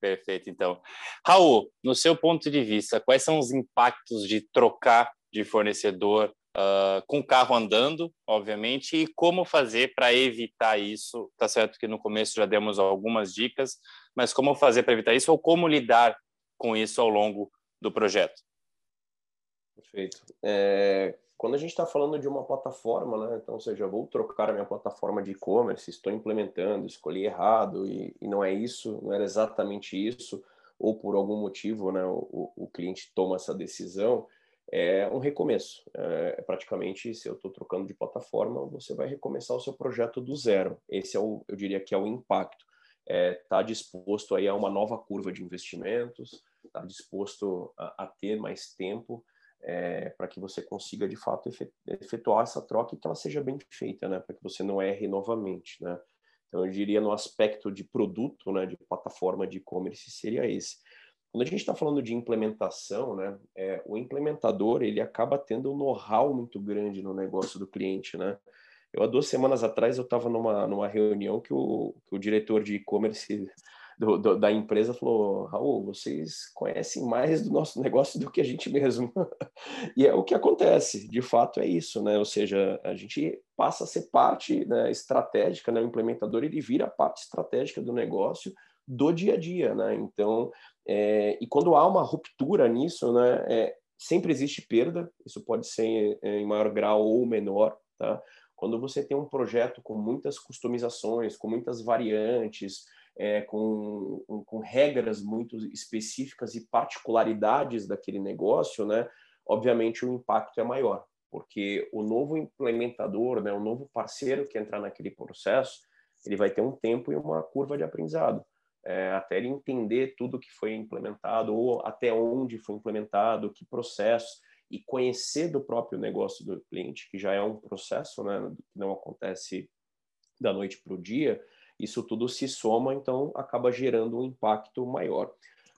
Perfeito, então. Raul, no seu ponto de vista, quais são os impactos de trocar de fornecedor uh, com o carro andando, obviamente, e como fazer para evitar isso? Tá certo que no começo já demos algumas dicas, mas como fazer para evitar isso ou como lidar com isso ao longo do projeto? Perfeito. É, quando a gente está falando de uma plataforma, né? Então, seja, vou trocar a minha plataforma de e-commerce, estou implementando, escolhi errado e, e, não é isso, não era exatamente isso, ou por algum motivo, né? O, o cliente toma essa decisão, é um recomeço. É, é praticamente, se eu estou trocando de plataforma, você vai recomeçar o seu projeto do zero. Esse é o, eu diria que é o impacto. Está é, tá disposto aí a uma nova curva de investimentos, está disposto a, a ter mais tempo é, para que você consiga de fato efetuar essa troca e que ela seja bem feita, né? Para que você não erre novamente, né? Então eu diria no aspecto de produto, né? De plataforma de e-commerce seria esse. Quando a gente está falando de implementação, né? É, o implementador ele acaba tendo um know-how muito grande no negócio do cliente, né? Eu há duas semanas atrás eu estava numa numa reunião que o, que o diretor de e-commerce do, do, da empresa falou: Raul, vocês conhecem mais do nosso negócio do que a gente mesmo. (laughs) e é o que acontece, de fato é isso, né? Ou seja, a gente passa a ser parte né, estratégica, né? o implementador ele vira parte estratégica do negócio do dia a dia, né? Então, é, e quando há uma ruptura nisso, né, é, sempre existe perda, isso pode ser em, em maior grau ou menor, tá? Quando você tem um projeto com muitas customizações, com muitas variantes, é, com, com regras muito específicas e particularidades daquele negócio, né, obviamente o impacto é maior, porque o novo implementador, né, o novo parceiro que entrar naquele processo, ele vai ter um tempo e uma curva de aprendizado. É, até ele entender tudo que foi implementado ou até onde foi implementado, que processo e conhecer do próprio negócio do cliente, que já é um processo, né, que não acontece da noite para o dia, isso tudo se soma, então acaba gerando um impacto maior.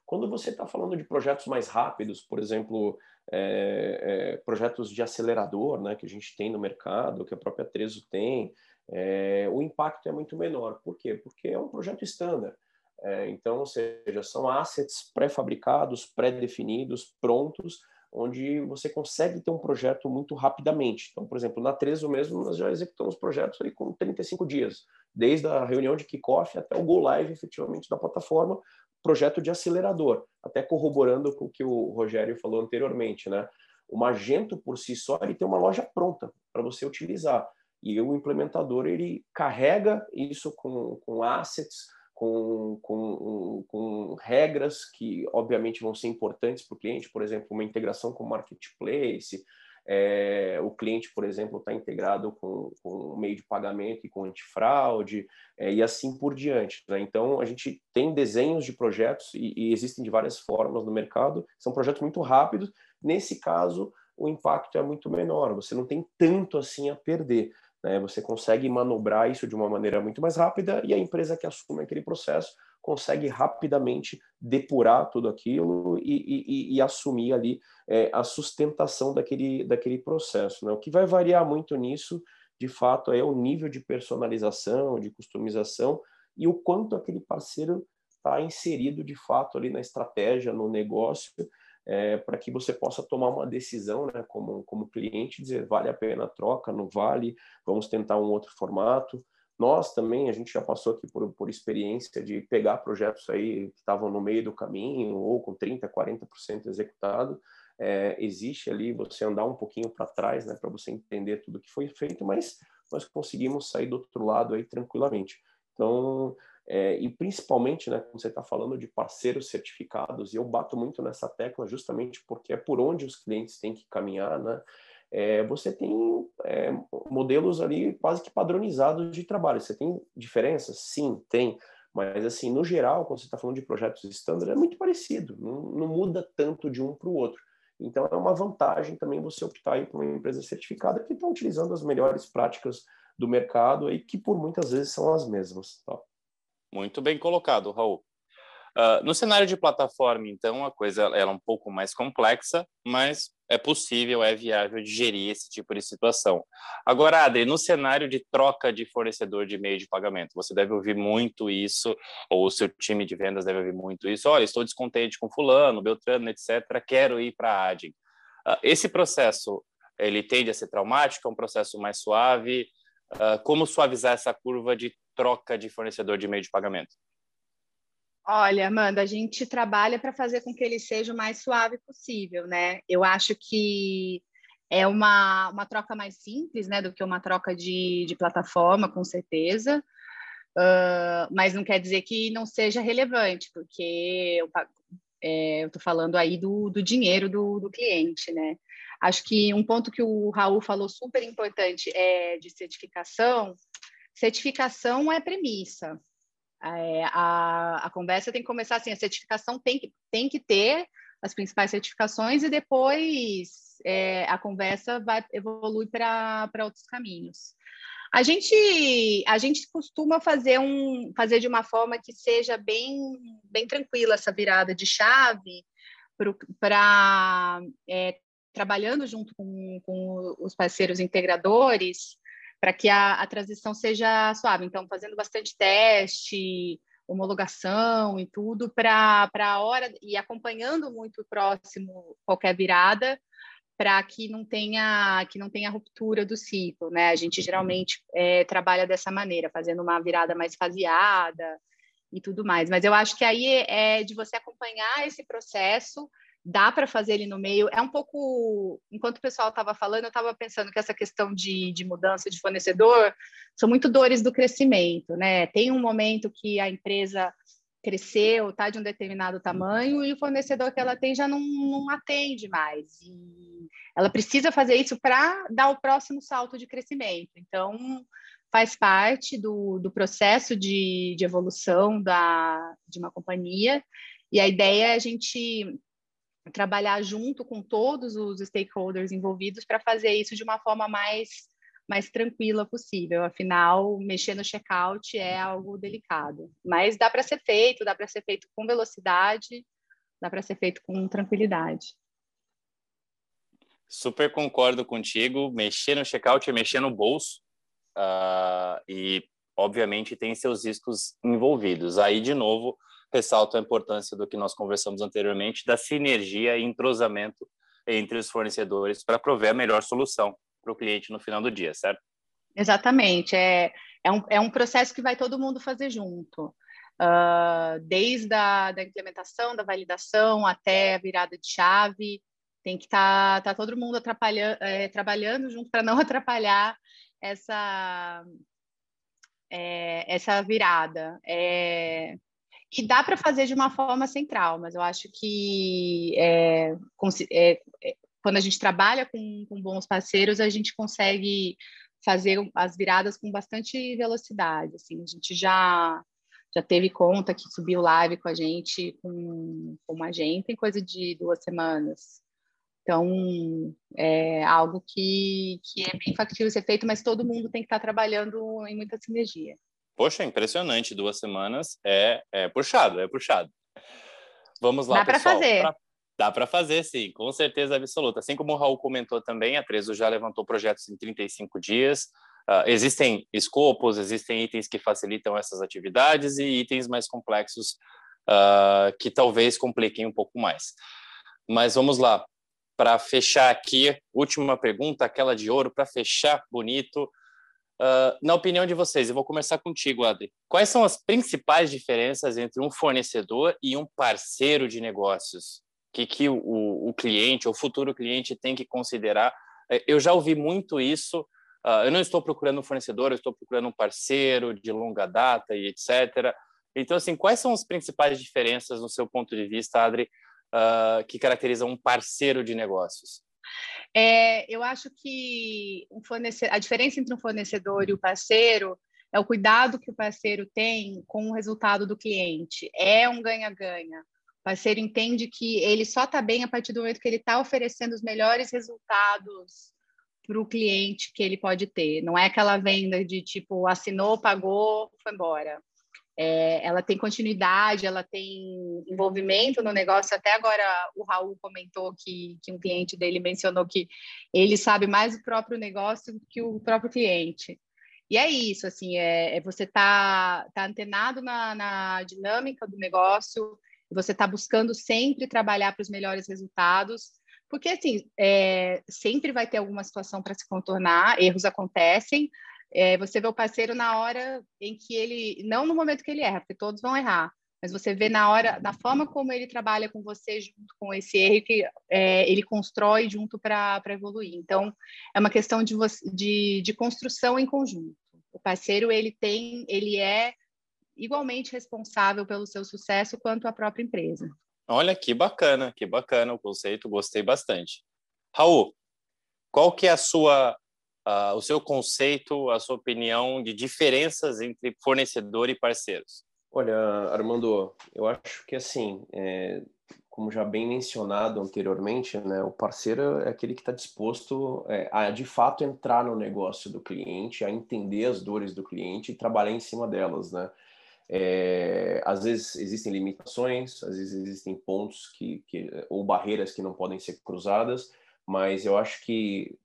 Quando você está falando de projetos mais rápidos, por exemplo, é, é, projetos de acelerador, né, que a gente tem no mercado, que a própria Trezo tem, é, o impacto é muito menor. Por quê? Porque é um projeto standard. É, então, ou seja, são assets pré-fabricados, pré-definidos, prontos, onde você consegue ter um projeto muito rapidamente. Então, por exemplo, na Trezo mesmo, nós já executamos projetos aí com 35 dias, desde a reunião de kickoff até o go live efetivamente da plataforma, projeto de acelerador, até corroborando com o que o Rogério falou anteriormente, né? O Magento por si só ele tem uma loja pronta para você utilizar e o implementador ele carrega isso com, com assets, com, com, com regras que, obviamente, vão ser importantes para o cliente, por exemplo, uma integração com o marketplace, é, o cliente, por exemplo, está integrado com, com o meio de pagamento e com antifraude, é, e assim por diante. Né? Então, a gente tem desenhos de projetos, e, e, existem de várias formas no mercado, são projetos muito rápidos. Nesse caso, o impacto é muito menor, você não tem tanto assim a perder. Né? Você consegue manobrar isso de uma maneira muito mais rápida e a empresa que assume aquele processo consegue rapidamente depurar tudo aquilo e, e, e assumir ali é, a sustentação daquele, daquele processo. Né? O que vai variar muito nisso, de fato, é o nível de personalização, de customização e o quanto aquele parceiro está inserido de fato ali na estratégia, no negócio é, para que você possa tomar uma decisão, né, como, como cliente, dizer vale a pena a troca, não vale, vamos tentar um outro formato. Nós também, a gente já passou aqui por, por experiência de pegar projetos aí que estavam no meio do caminho ou com 30%, 40% executado. É, existe ali você andar um pouquinho para trás, né, para você entender tudo que foi feito, mas nós conseguimos sair do outro lado aí tranquilamente. Então, é, e principalmente, né, quando você está falando de parceiros certificados, e eu bato muito nessa tecla justamente porque é por onde os clientes têm que caminhar, né? É, você tem é, modelos ali quase que padronizados de trabalho. Você tem diferenças? Sim, tem. Mas, assim, no geral, quando você está falando de projetos standard, é muito parecido, não, não muda tanto de um para o outro. Então, é uma vantagem também você optar por uma empresa certificada que está utilizando as melhores práticas do mercado e que, por muitas vezes, são as mesmas. Tá? Muito bem colocado, Raul. Uh, no cenário de plataforma, então, a coisa é um pouco mais complexa, mas é possível, é viável gerir esse tipo de situação. Agora, Adri, no cenário de troca de fornecedor de meio de pagamento, você deve ouvir muito isso, ou o seu time de vendas deve ouvir muito isso. Olha, estou descontente com fulano, Beltrano, etc., quero ir para a Adin. Uh, esse processo, ele tende a ser traumático, é um processo mais suave? Uh, como suavizar essa curva de troca de fornecedor de meio de pagamento? Olha, Amanda, a gente trabalha para fazer com que ele seja o mais suave possível, né? Eu acho que é uma, uma troca mais simples, né, do que uma troca de, de plataforma, com certeza. Uh, mas não quer dizer que não seja relevante, porque eu é, estou falando aí do, do dinheiro do, do cliente, né? Acho que um ponto que o Raul falou super importante é de certificação. Certificação é premissa, é, a, a conversa tem que começar assim, a certificação tem que, tem que ter as principais certificações e depois é, a conversa vai evoluir para outros caminhos. A gente, a gente costuma fazer, um, fazer de uma forma que seja bem, bem tranquila essa virada de chave para é, trabalhando junto com, com os parceiros integradores, para que a, a transição seja suave. Então, fazendo bastante teste, homologação e tudo, para a hora, e acompanhando muito próximo qualquer virada, para que não tenha que não tenha ruptura do ciclo, né? A gente geralmente é, trabalha dessa maneira, fazendo uma virada mais faseada e tudo mais. Mas eu acho que aí é de você acompanhar esse processo dá para fazer ele no meio. É um pouco, enquanto o pessoal estava falando, eu estava pensando que essa questão de, de mudança de fornecedor são muito dores do crescimento, né? Tem um momento que a empresa cresceu, está de um determinado tamanho e o fornecedor que ela tem já não, não atende mais. E ela precisa fazer isso para dar o próximo salto de crescimento. Então, faz parte do, do processo de, de evolução da, de uma companhia. E a ideia é a gente trabalhar junto com todos os stakeholders envolvidos para fazer isso de uma forma mais mais tranquila possível. Afinal, mexer no checkout é algo delicado, mas dá para ser feito, dá para ser feito com velocidade, dá para ser feito com tranquilidade. Super concordo contigo. Mexer no checkout é mexer no bolso uh, e, obviamente, tem seus riscos envolvidos. Aí, de novo, ressalto a importância do que nós conversamos anteriormente, da sinergia e entrosamento entre os fornecedores para prover a melhor solução para o cliente no final do dia, certo? Exatamente. É, é, um, é um processo que vai todo mundo fazer junto. Uh, desde a da implementação, da validação até a virada de chave, tem que estar tá, tá todo mundo é, trabalhando junto para não (laughs) atrapalhar essa, é, essa virada. É, e dá para fazer de uma forma central, mas eu acho que é, é, é, quando a gente trabalha com, com bons parceiros, a gente consegue fazer as viradas com bastante velocidade. Assim, a gente já já teve conta que subiu live com a gente com, com uma gente em coisa de duas semanas. Então, é algo que, que é bem factível ser feito, mas todo mundo tem que estar trabalhando em muita sinergia. Poxa, impressionante. Duas semanas é, é puxado, é puxado. Vamos lá, Dá pessoal. Dá para fazer. Pra... Dá para fazer, sim, com certeza absoluta. Assim como o Raul comentou também, a Trezo já levantou projetos em 35 dias. Uh, existem escopos, existem itens que facilitam essas atividades e itens mais complexos uh, que talvez compliquem um pouco mais. Mas vamos lá, para fechar aqui, última pergunta, aquela de ouro, para fechar bonito. Uh, na opinião de vocês, eu vou começar contigo, Adri. Quais são as principais diferenças entre um fornecedor e um parceiro de negócios? Que, que o, o cliente, o futuro cliente, tem que considerar? Eh, eu já ouvi muito isso. Uh, eu não estou procurando um fornecedor, eu estou procurando um parceiro de longa data e etc. Então, assim, quais são as principais diferenças, no seu ponto de vista, Adri, uh, que caracterizam um parceiro de negócios? É, eu acho que um a diferença entre um fornecedor e o parceiro é o cuidado que o parceiro tem com o resultado do cliente. É um ganha-ganha. O parceiro entende que ele só está bem a partir do momento que ele está oferecendo os melhores resultados para o cliente que ele pode ter. Não é aquela venda de tipo assinou, pagou, foi embora. É, ela tem continuidade, ela tem envolvimento no negócio. Até agora o Raul comentou que, que um cliente dele mencionou que ele sabe mais do próprio negócio que o próprio cliente. E é isso, assim, é, é você tá, tá antenado na, na dinâmica do negócio, você está buscando sempre trabalhar para os melhores resultados, porque, assim, é, sempre vai ter alguma situação para se contornar, erros acontecem, é, você vê o parceiro na hora em que ele, não no momento que ele erra, porque todos vão errar, mas você vê na hora, na forma como ele trabalha com você junto com esse erro que é, ele constrói junto para evoluir. Então, é uma questão de, de, de construção em conjunto. O parceiro, ele tem, ele é igualmente responsável pelo seu sucesso quanto a própria empresa. Olha que bacana, que bacana o conceito, gostei bastante. Raul, qual que é a sua uh, o seu conceito, a sua opinião de diferenças entre fornecedor e parceiros? Olha, Armando, eu acho que assim, é, como já bem mencionado anteriormente, né, o parceiro é aquele que está disposto é, a de fato entrar no negócio do cliente, a entender as dores do cliente e trabalhar em cima delas, né? É, às vezes existem limitações, às vezes existem pontos que, que ou barreiras que não podem ser cruzadas, mas eu acho que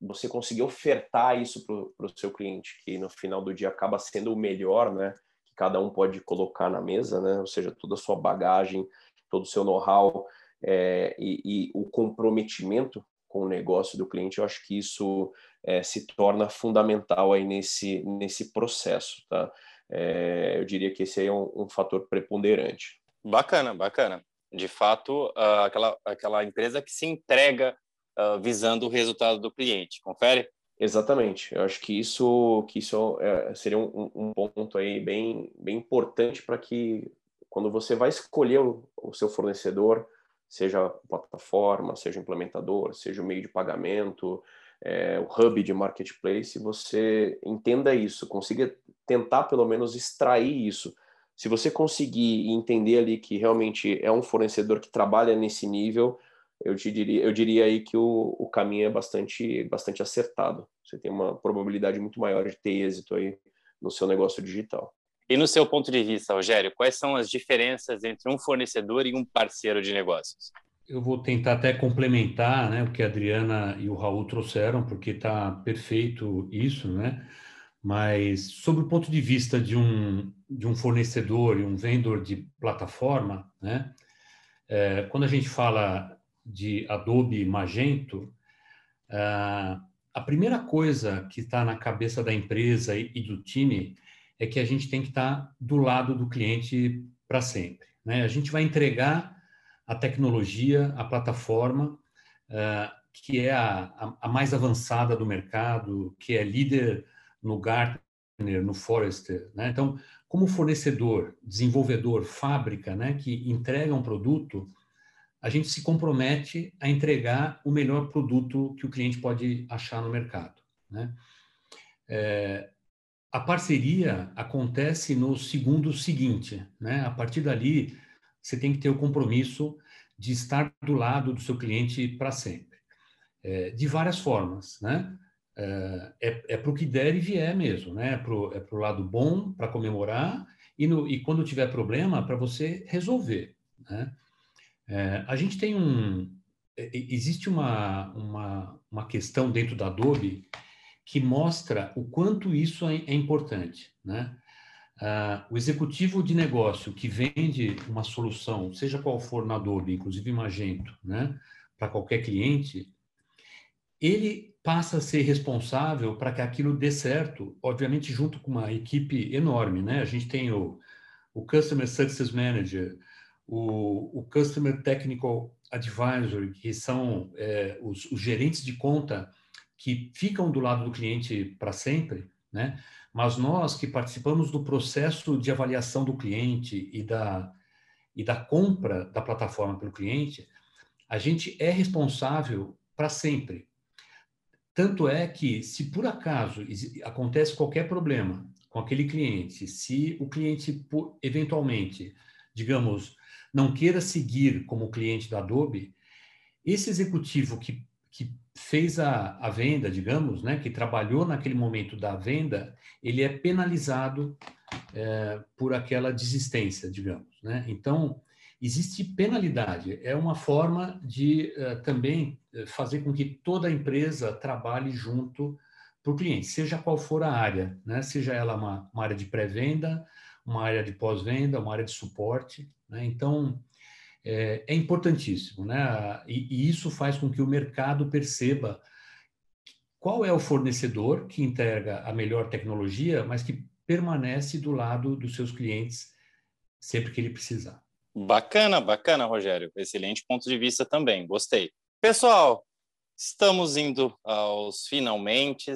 você conseguir ofertar isso para o seu cliente, que no final do dia acaba sendo o melhor, né? Que cada um pode colocar na mesa, né? Ou seja, toda a sua bagagem, todo o seu know-how é, e, e, o comprometimento com o negócio do cliente, eu acho que isso é, se torna fundamental aí nesse, nesse processo, tá? É, eu diria que esse aí é um, um fator preponderante. Bacana, bacana. De fato, uh, aquela, aquela empresa que se entrega uh, visando o resultado do cliente. Confere? Exatamente. Eu acho que isso, que isso é, seria um, um, ponto aí bem, bem importante para que quando você vai escolher o, o, seu fornecedor, seja plataforma, seja implementador, seja o meio de pagamento, é, o hub de marketplace, você entenda isso, consiga tentar pelo menos extrair isso. Se você conseguir entender ali que realmente é um fornecedor que trabalha nesse nível, eu te diria, eu diria aí que o, o caminho é bastante, bastante acertado. Você tem uma probabilidade muito maior de ter êxito aí no seu negócio digital. E no seu ponto de vista, Rogério, quais são as diferenças entre um fornecedor e um parceiro de negócios? Eu vou tentar até complementar né, o que a Adriana e o Raul trouxeram, porque está perfeito isso, né? Mas, sobre o ponto de vista de um, de um fornecedor e um vendedor de plataforma, né? É, quando a gente fala de Adobe Magento, uh, a primeira coisa que está na cabeça da empresa e, do time é que a gente tem que estar tá do lado do cliente para sempre. Né? A gente vai entregar a tecnologia, a plataforma, uh, que é a, a, mais avançada do mercado, que é líder no Gartner, no Forrester. Né? Então, como fornecedor, desenvolvedor, fábrica, né, que entrega um produto, a gente se compromete a entregar o melhor produto que o cliente pode achar no mercado. Né? É, a parceria acontece no segundo seguinte, né? A partir dali, você tem que ter o compromisso de estar do lado do seu cliente para sempre, é, de várias formas, né? É, é, é para o que der e vier mesmo, né? É para o é lado bom, para comemorar, e, no, e quando tiver problema, para você resolver, né? É, a gente tem um. Existe uma, uma, uma questão dentro da Adobe que mostra o quanto isso é, é importante. Né? Ah, o executivo de negócio que vende uma solução, seja qual for na Adobe, inclusive Magento, né, para qualquer cliente, ele passa a ser responsável para que aquilo dê certo, obviamente junto com uma equipe enorme. Né? A gente tem o, o Customer Success Manager, o, o Customer Technical Advisor, que são é, os, os, gerentes de conta que ficam do lado do cliente para sempre, né? Mas nós que participamos do processo de avaliação do cliente e da, e da compra da plataforma pelo cliente, a gente é responsável para sempre. tanto é que, se por acaso acontece qualquer problema com aquele cliente, se o cliente eventualmente, digamos, não queira seguir como cliente da Adobe, esse executivo que, que fez a, a venda, digamos, né, que trabalhou naquele momento da venda, ele é penalizado é, por aquela desistência, digamos. Né? Então, existe penalidade, é uma forma de uh, também eh, fazer com que toda a empresa trabalhe junto para o cliente, seja qual for a área, né? seja ela uma, uma área de pré-venda, uma área de pós-venda, uma área de suporte. Né? Então, é, é, importantíssimo, né? E, e, isso faz com que o mercado perceba qual é o fornecedor que entrega a melhor tecnologia, mas que permanece do lado dos seus clientes sempre que ele precisar. Bacana, bacana, Rogério. Excelente ponto de vista também. Gostei. Pessoal, estamos indo aos finalmente.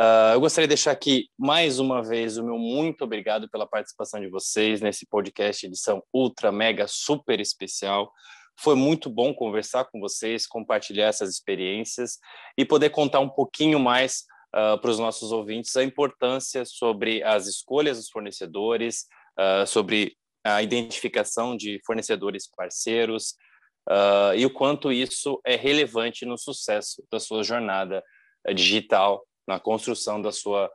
Uh, eu gostaria de deixar aqui mais uma vez o meu muito obrigado pela participação de vocês nesse podcast edição ultra mega super especial. Foi muito bom conversar com vocês, compartilhar essas experiências e poder contar um pouquinho mais uh, para os nossos ouvintes a importância sobre as escolhas dos fornecedores, uh, sobre a identificação de fornecedores parceiros e o quanto isso é relevante no sucesso da sua jornada digital na construção da sua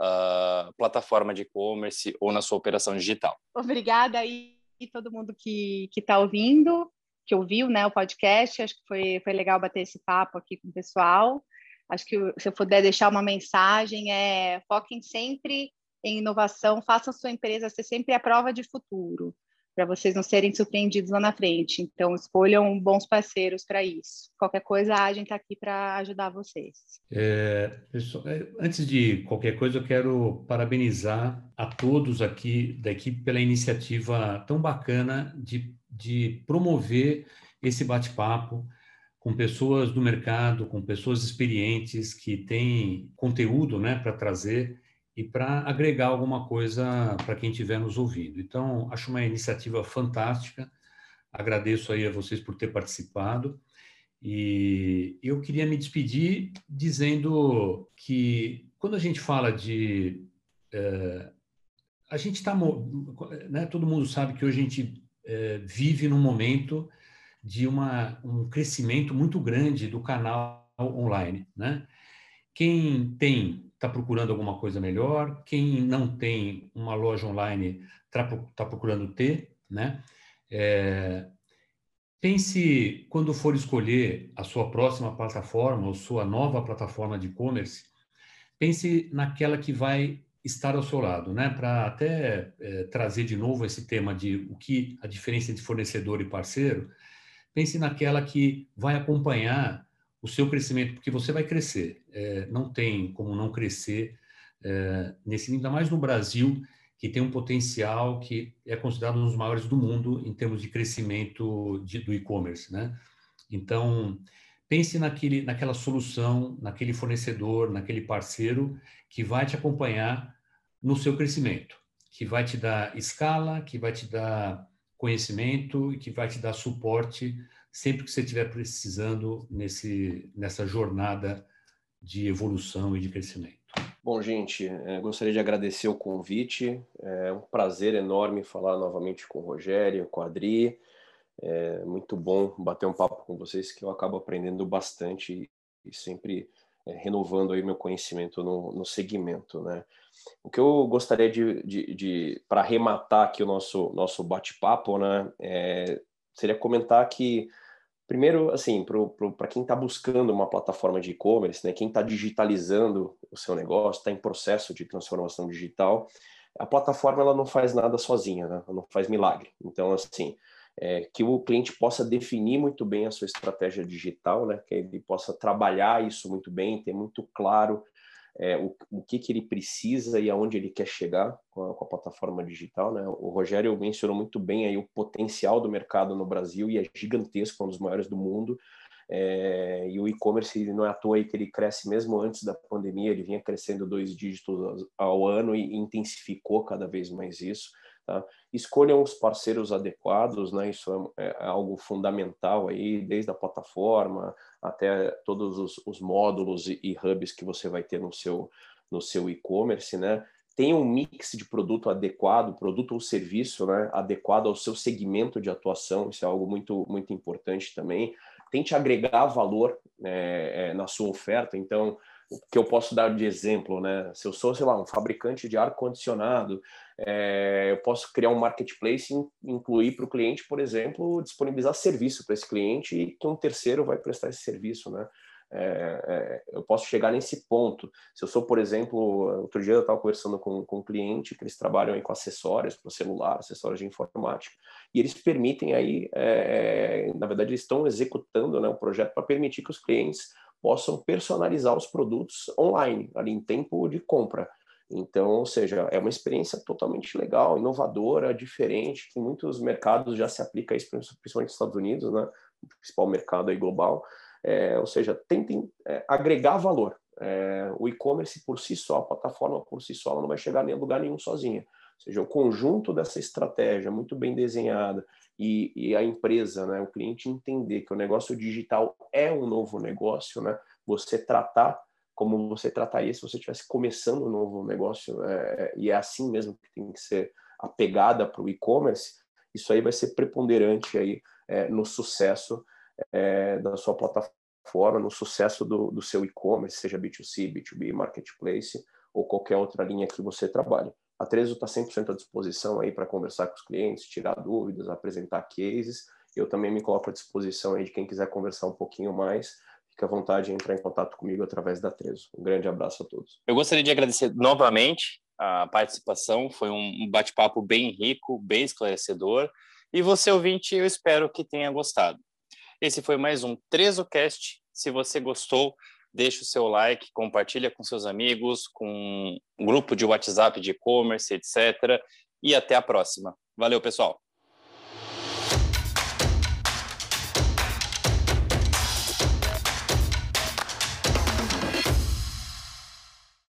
uh, plataforma de e-commerce ou na sua operação digital. Obrigada aí todo mundo que está ouvindo, que ouviu né, o podcast. Acho que foi, foi legal bater esse papo aqui com o pessoal. Acho que se eu puder deixar uma mensagem é foquem sempre em inovação, façam sua empresa ser sempre a prova de futuro para vocês não serem surpreendidos lá na frente. Então, escolham bons parceiros para isso. Qualquer coisa, a gente está aqui para ajudar vocês. É, pessoal, é, antes de qualquer coisa, eu quero parabenizar a todos aqui da equipe pela iniciativa tão bacana de, de promover esse bate-papo com pessoas do mercado, com pessoas experientes que têm conteúdo né, para trazer e para agregar alguma coisa para quem estiver nos ouvindo. Então, acho uma iniciativa fantástica. Agradeço aí a vocês por ter participado. E eu queria me despedir dizendo que quando a gente fala de. É, a gente está. Né, todo mundo sabe que hoje a gente é, vive num momento de uma, um crescimento muito grande do canal online. Né? Quem tem está procurando alguma coisa melhor, quem não tem uma loja online está tá procurando ter, né? É, pense quando for escolher a sua próxima plataforma ou sua nova plataforma de e-commerce, pense naquela que vai estar ao seu lado, né? Para até é, trazer de novo esse tema de o que a diferença entre fornecedor e parceiro, pense naquela que vai acompanhar o seu crescimento, porque você vai crescer. É, não tem como não crescer é, nesse ainda mais no Brasil, que tem um potencial que é considerado um dos maiores do mundo em termos de crescimento de, do e-commerce, né? Então, pense naquele, naquela solução, naquele fornecedor, naquele parceiro que vai te acompanhar no seu crescimento, que vai te dar escala, que vai te dar conhecimento e que vai te dar suporte sempre que você estiver precisando nesse, nessa jornada de evolução e de crescimento. Bom, gente, é, gostaria de agradecer o convite. É um prazer enorme falar novamente com o Rogério, com a Adri. É muito bom bater um papo com vocês, que eu acabo aprendendo bastante e sempre é, renovando aí meu conhecimento no, no segmento, né? O que eu gostaria de, de, de para arrematar aqui o nosso, nosso bate-papo, né, é, seria comentar que Primeiro, assim, para quem está buscando uma plataforma de e-commerce, né, quem está digitalizando o seu negócio, está em processo de transformação digital, a plataforma ela não faz nada sozinha, né? ela não faz milagre. Então, assim, é, que o cliente possa definir muito bem a sua estratégia digital, né? que ele possa trabalhar isso muito bem, ter muito claro é, o, o que, que ele precisa e aonde ele quer chegar com a, com a, plataforma digital. Né? O Rogério mencionou muito bem aí o potencial do mercado no Brasil e é gigantesco, é um dos maiores do mundo. É, e o e-commerce não é à toa aí que ele cresce mesmo antes da pandemia, ele vinha crescendo dois dígitos ao ano e intensificou cada vez mais isso. Tá? Escolham os parceiros adequados, né? isso é, é, algo fundamental aí, desde a plataforma até todos os, os módulos e, e, hubs que você vai ter no seu, no seu e-commerce, né? Tenha um mix de produto adequado, produto ou serviço né? adequado ao seu segmento de atuação, isso é algo muito, muito importante também. Tente agregar valor é, é, na sua oferta, então que eu posso dar de exemplo, né? Se eu sou, sei lá, um fabricante de ar-condicionado, é, eu posso criar um marketplace e incluir para o cliente, por exemplo, disponibilizar serviço para esse cliente e que um terceiro vai prestar esse serviço, né? É, é, eu posso chegar nesse ponto. Se eu sou, por exemplo, outro dia eu estava conversando com, com um cliente que eles trabalham aí com acessórios para celular, acessórios de informática, e eles permitem aí, é, na verdade, eles estão executando né, um projeto para permitir que os clientes possam personalizar os produtos online, ali em tempo de compra. Então, ou seja, é uma experiência totalmente legal, inovadora, diferente, que muitos mercados já se aplica isso, principalmente nos Estados Unidos, né? o principal mercado aí global. É, ou seja, tentem é, agregar valor. É, o e-commerce por si só, a plataforma por si só, ela não vai chegar em lugar nenhum sozinha. Ou seja, o conjunto dessa estratégia muito bem desenhada e, e, a empresa, né, o cliente entender que o negócio digital é um novo negócio, né, você tratar como você trataria se você estivesse começando um novo negócio, é, é, e é assim mesmo que tem que ser a pegada para o e-commerce, isso aí vai ser preponderante aí é, no sucesso é, da sua plataforma, no sucesso do, do seu e-commerce, seja B2C, B2B, Marketplace ou qualquer outra linha que você trabalhe. A Trezo está 100% à disposição aí para conversar com os clientes, tirar dúvidas, apresentar cases. Eu também me coloco à disposição aí de quem quiser conversar um pouquinho mais. Fique à vontade de entrar em contato comigo através da Trezo. Um grande abraço a todos. Eu gostaria de agradecer novamente a participação. Foi um bate-papo bem rico, bem esclarecedor. E você, ouvinte, eu espero que tenha gostado. Esse foi mais um TrezoCast. Se você gostou, deixe o seu like, compartilha com seus amigos, com um grupo de WhatsApp de e-commerce, etc. E até a próxima. Valeu, pessoal!